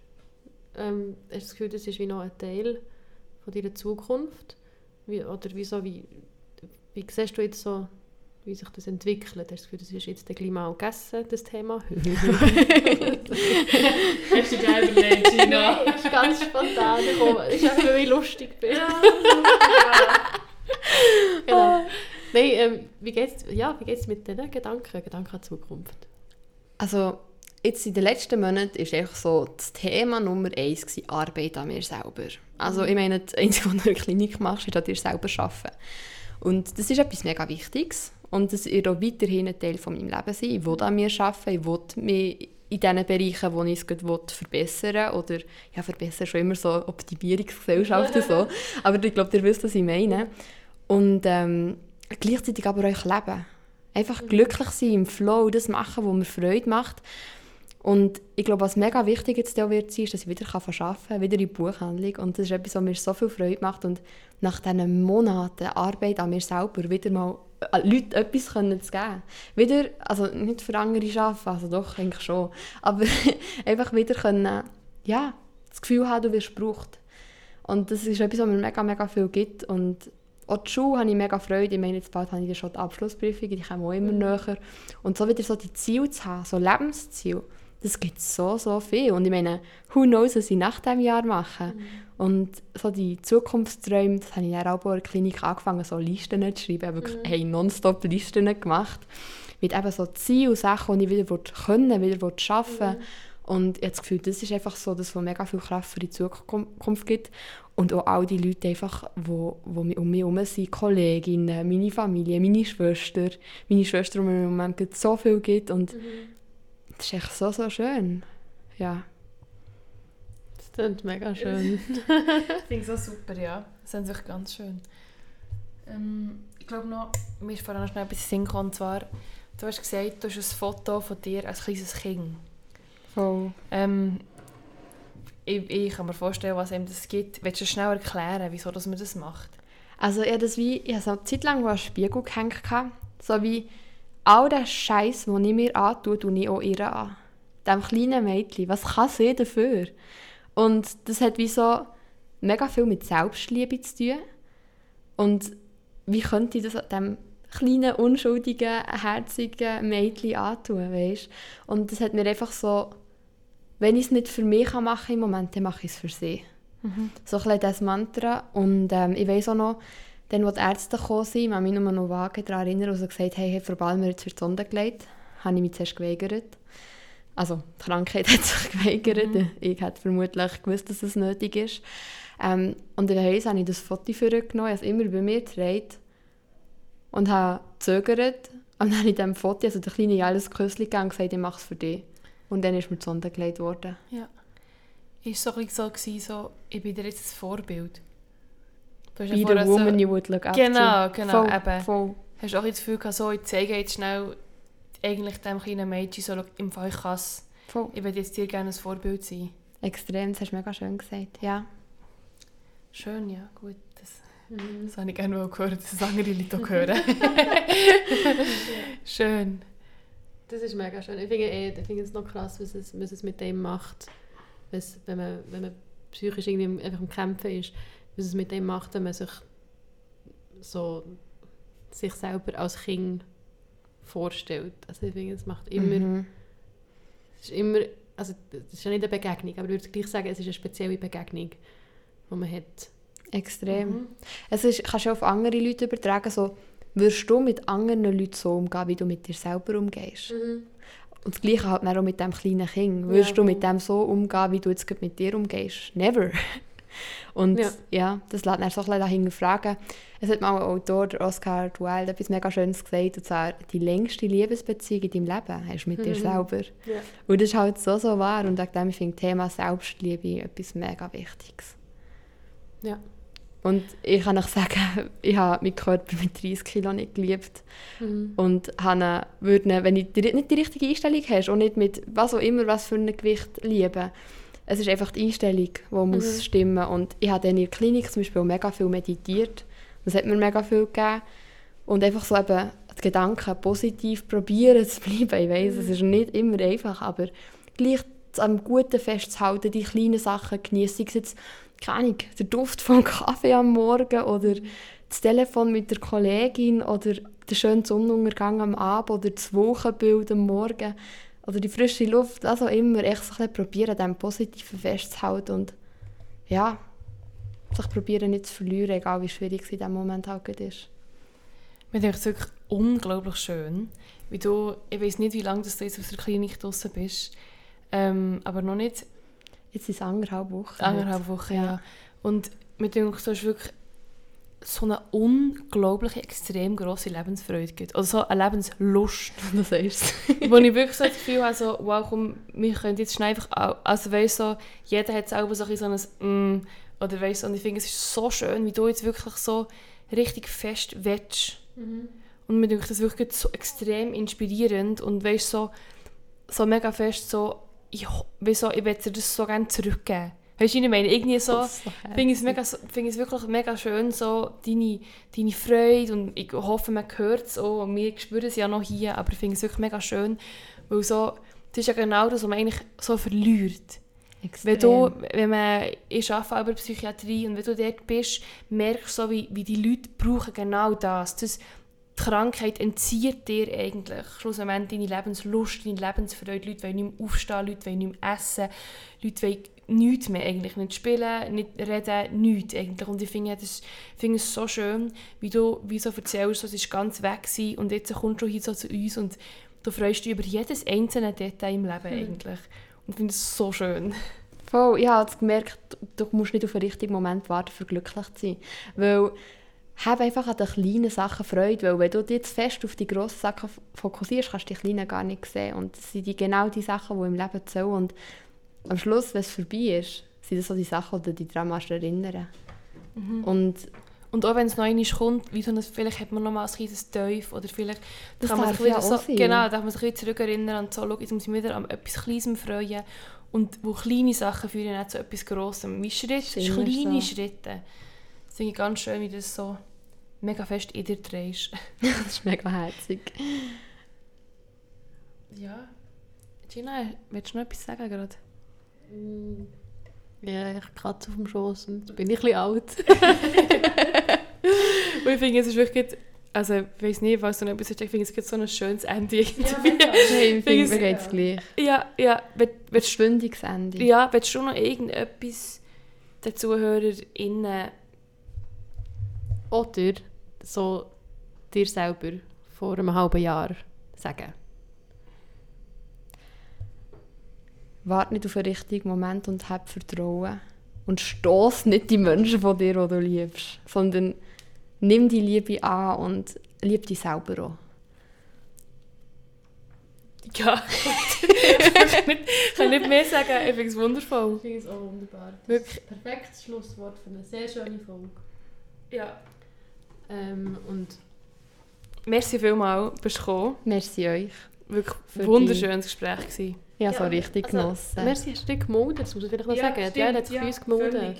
Ähm, hast du das Gefühl, das ist wie noch ein Teil von deiner Zukunft? Wie, oder wieso, wie, wie siehst du jetzt so, wie sich das entwickelt? Hast du das Gefühl, das ist jetzt gleich mal gegessen, das Thema? <laughs> Hast du geil überlegt, Nein, das ist ganz spontan gekommen. Ist einfach, weil ich lustig bin. <laughs> genau. Nein, ähm, wie geht's, ja, wie geht's mit diesen Gedanken, Gedanken an Zukunft? Also, jetzt in den letzten Monaten war echt so das Thema Nummer eins gewesen, Arbeit an mir selber. Also, ich meine, das Einzige, was du in der Klinik machst, ist an dir selber arbeiten. Und das ist etwas mega Wichtiges. Und das wird auch weiterhin ein Teil von meinem Leben sein. Ich will an mir arbeiten, ich will mich in den Bereichen, wo ich es gerade will, verbessern Oder, ja, verbessern schon immer so Optimierungsgesellschaft und so. <laughs> Aber ich glaube, ihr wisst, was ich meine. Und ähm, gleichzeitig aber auch leben. Einfach glücklich sein, im Flow, das machen, was mir Freude macht. Und ich glaube, was mega wichtig jetzt auch wird sein, ist, dass ich wieder arbeiten kann, wieder in die Buchhandlung. Und das ist etwas, was mir so viel Freude macht. Und nach diesen Monaten Arbeit an mir selber wieder mal Leuten etwas können zu geben. Wieder, also nicht für andere arbeiten, also doch, eigentlich schon. Aber <laughs> einfach wieder können, ja, das Gefühl haben, du wirst gebraucht. Und das ist etwas, was mir mega, mega viel gibt. Und auch die Schule habe ich mega Freude. Ich meine, jetzt bald habe ich ja schon die Abschlussprüfung, die kommen auch immer näher. Und so wieder so die Ziele zu haben, so Lebensziele, das gibt so, so viel. Und ich meine, who knows, was ich nach diesem Jahr mache. Und so die Zukunftsträume, das habe ich dann auch in der Klinik angefangen, so Listen zu schreiben. Ich habe wirklich hey, nonstop Listen gemacht. Mit eben so Zielen und Sachen, die ich wieder können wieder schaffen will. Und ich habe das Gefühl, das ist einfach so, das, was mega viel Kraft für die Zukunft gibt. Und auch all die Leute, einfach, die, die um mich herum sind, Kolleginnen, meine Familie, meine Schwester, meine Schwester, die mir im Moment so viel gibt. Und das ist echt so, so schön. Ja. Das klingt mega <laughs> schön. Ich <laughs> finde es auch super, ja. Das ist wirklich ganz schön. Ähm, ich glaube noch, mir ist vorhin noch schnell etwas Sinn gekommen, und zwar, du hast gesagt, du hast ein Foto von dir als kleines Kind. Voll. Ähm, ich, ich kann mir vorstellen, was ihm das gibt. Willst du schnell erklären, wieso dass man das macht? Also ich das wie, ich habe so eine Zeit lang einen Spiegel gehängt, so wie all der Scheiß, den ich mir antue, tue ich auch ihr an. Dem kleinen Mädchen, was kann sie dafür? Und das hat wie so mega viel mit Selbstliebe zu tun. Und wie könnte ich das dem kleinen, unschuldigen, herzigen Mädchen antun, weißt? Und das hat mir einfach so, wenn ich es nicht für mich machen kann im Moment, dann mache ich es für sie. So ein bisschen das Mantra. Und ähm, ich weiss auch noch, dann, als die Ärzte gekommen sind, ich kann mich nur noch vage daran erinnern, als sie gesagt haben, hey, Frau Balmer jetzt für die Sonde gelegt, habe ich mich zuerst geweigert. Also, die Krankheit <laughs> hat sich geweigert. Ich hätte vermutlich gewusst, dass es nötig ist. Ähm, und in der Haus habe ich das Foto habe es immer bei mir getragen und habe gezögert. Und dann habe ich dem Foto, also der kleine Jelles Küssli gegeben und gesagt, ich mache es für dich. Und dann ist mir die Sonde gelegt worden. Ja. Ist so ein bisschen so, gewesen, so, ich bin dir jetzt ein Vorbild. Du Be the vorher so- woman you would look up Genau, to. genau, Voll, eben. voll. Hast du auch das Gefühl gehabt, so, ich zeige jetzt schnell eigentlich dem kleinen Mädchen, so, im Fall ich kann's. voll. Ich würde jetzt dir gerne ein Vorbild sein. Extrem, das hast du mega schön gesagt. Ja. Schön, ja, gut. Das, das habe ich gerne mal gehört, dass das andere Leute auch hören. <laughs> Schön. Das ist mega schön. Ich finde, eh, ich finde es noch krass, was es, was es mit dem macht, was, wenn, man, wenn man psychisch irgendwie einfach am Kämpfen ist, was es mit dem macht, wenn man sich so sich selber als Kind vorstellt. Also ich finde, es macht immer, Mhm. es ist immer, also es ist ja nicht eine Begegnung, aber ich würde gleich sagen, es ist eine spezielle Begegnung, die man hat. Extrem. Mhm. Es ist, kannst du auf andere Leute übertragen, so, wirst du mit anderen Leuten so umgehen, wie du mit dir selber umgehst. Und das Gleiche halt auch mit dem kleinen Kind. Wirst Ja, du mit dem so umgehen, wie du jetzt mit dir umgehst? Never. Und Ja. ja, das lässt dann so ein bisschen fragen. Es hat mal ein Autor, der Oscar Wilde, etwas mega Schönes gesagt, und zwar, die längste Liebesbeziehung in deinem Leben hast du mit dir Mhm. selber. Ja. Und das ist halt so, so wahr. Und wegen dem, ich finde Thema Selbstliebe etwas mega Wichtiges. Ja. Und ich kann euch sagen, <laughs> ich habe meinen Körper mit 30 Kilo nicht geliebt. Mhm. Und habe, würde ihn, wenn ich die, nicht die richtige Einstellung hast und nicht mit was auch immer, was für ein Gewicht lieben, es ist einfach die Einstellung, die muss Mhm. stimmen. Und ich habe dann in der Klinik zum Beispiel mega viel meditiert. Das hat mir mega viel gegeben. Und einfach so eben die Gedanken positiv probieren <laughs> zu bleiben. Ich weiss, es ist nicht immer einfach, aber gleich am Guten festzuhalten, die kleinen Sachen genießen. Sei es jetzt, keine Ahnung, der Duft vom <laughs> Kaffee am Morgen oder das Telefon mit der Kollegin oder der schöne Sonnenuntergang am Abend oder das Wochenbild am Morgen oder die frische Luft, also immer echt so ein probieren, dem Positiven festzuhalten und ja, sich probieren nicht zu verlieren, egal wie schwierig es in diesem Moment halt ist. Mir denkt es wirklich unglaublich schön, wie du, ich weiß nicht, wie lange du jetzt aus der Klinik draußen bist, ähm, aber noch nicht Jetzt sind es anderthalb Wochen. anderthalb Wochen, ja. Ja. Und mir denkt, du hast wirklich so eine unglaubliche, extrem grosse Lebensfreude gibt. Oder so eine Lebenslust. <laughs> Das sagst wo ich wirklich so das Gefühl habe, so, wow, komm, wir können jetzt schnell einfach, also weißt so, jeder hat selber so ein so ein mm, oder weißt und ich finde, es ist so schön, wie du jetzt wirklich so richtig fest willst. Und mir denkt das wirklich so extrem inspirierend und weißt so, so mega fest so, ich, wie so, ich will dir das so gerne zurückgeben. Weißt du, ich meine? Irgendwie so, so finde ich es mega, finde ich wirklich mega schön, so deine, deine Freude und ich hoffe, man hört es auch und wir spüren es ja noch hier, aber ich finde es wirklich mega schön, weil so, das ist ja genau das, was man eigentlich so verliert. Extrem. Wenn, du, wenn man, ich arbeite bei Psychiatrie und wenn du dort bist, merkst du so, wie, wie die Leute brauchen genau das. das. Die Krankheit entzieht dir eigentlich schlussendlich deine Lebenslust, deine Lebensfreude. Leute wollen nicht mehr aufstehen, Leute wollen nicht mehr essen, Leute wollen nichts mehr eigentlich. Nicht spielen, nicht reden, nichts eigentlich. Und ich finde es so schön, wie du wie so erzählst, es ist ganz weg gewesen und jetzt kommst du hier so zu uns und du freust dich über jedes einzelne Detail im Leben eigentlich. Und ich finde es so schön. Voll, ich habe jetzt gemerkt, du musst nicht auf den richtigen Moment warten, für glücklich zu sein. Weil, hab einfach an den kleinen Sachen Freude, weil wenn du dich jetzt fest auf die grossen Sachen fokussierst, kannst du die kleinen gar nicht sehen. Und das sind die, genau die Sachen, die im Leben zählen. Und am Schluss, wenn es vorbei ist, sind das so die Sachen, die dich daran erinnern Und Und auch wenn es noch einmal kommt, wie so ein, vielleicht hat man noch mal ein kleines Teuf oder vielleicht Das kann man sich wieder so, sein. genau, darf man sich wieder zurückerinnern und so, schau, jetzt muss ich wieder an etwas Kleines freuen. Und wo kleine Sachen führen auch zu etwas Grossem. Wie Schritte, kleine so. Schritte. Das finde ich ganz schön, wie du das so mega fest in dir drehst. <laughs> das ist mega herzig. Ja. Gina, willst du noch etwas sagen gerade? Ja, ich kratze auf dem Schoß und jetzt bin ich ein bisschen alt. <laughs> Und ich finde, es ist wirklich, also ich weiß nicht, was du noch etwas sagst, ich finde, es gibt so ein schönes Ende irgendwie. <laughs> Hey, ich Finde es- geht gleich. Ja, ja, du Stündiges Ende. Ja, willst du noch irgendetwas den ZuhörerInnen... Oder so dir selber vor einem halben Jahr sagen. Warte nicht auf den richtigen Moment und hab Vertrauen. Und stoß nicht die Menschen von dir, die du liebst, sondern nimm die Liebe an und lieb dich selber auch. Ja, ich kann nicht, ich kann nicht mehr sagen, ich finde es wundervoll. Ich finde es auch wunderbar. Wirklich. perfektes Schlusswort für eine sehr schöne Folge. Ja. Ähm, und Merci vielmals, bist du gekommen. Merci euch. Wirklich ein wunderschönes Gespräch gewesen. Ich habe so Ja, richtig also, genossen. Merci, hast du dich gemeldet, das muss ich vielleicht noch sagen. Der hat sich bei uns gemeldet.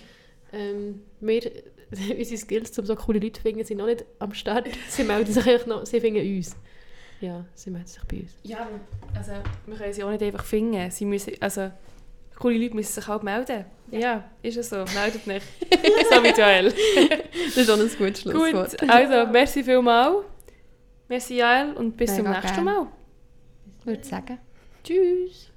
Ähm, wir, <laughs> unsere Skills, um so coole Leute zu finden, sind noch nicht am Start. <laughs> Sie melden sich einfach noch, sie finden uns. Ja, sie melden sich bei uns. Ja, aber also, wir können sie auch nicht einfach finden. Sie müssen, also, coole Leute müssen sich halt melden. Ja, ist es so. Meldet nicht. <laughs> so wie Joel. Das ist auch ein gutes Schlusswort. Gut, also, merci vielmals. Merci Joel und bis zum Mega nächsten gern. Mal. Ich würde sagen. Tschüss!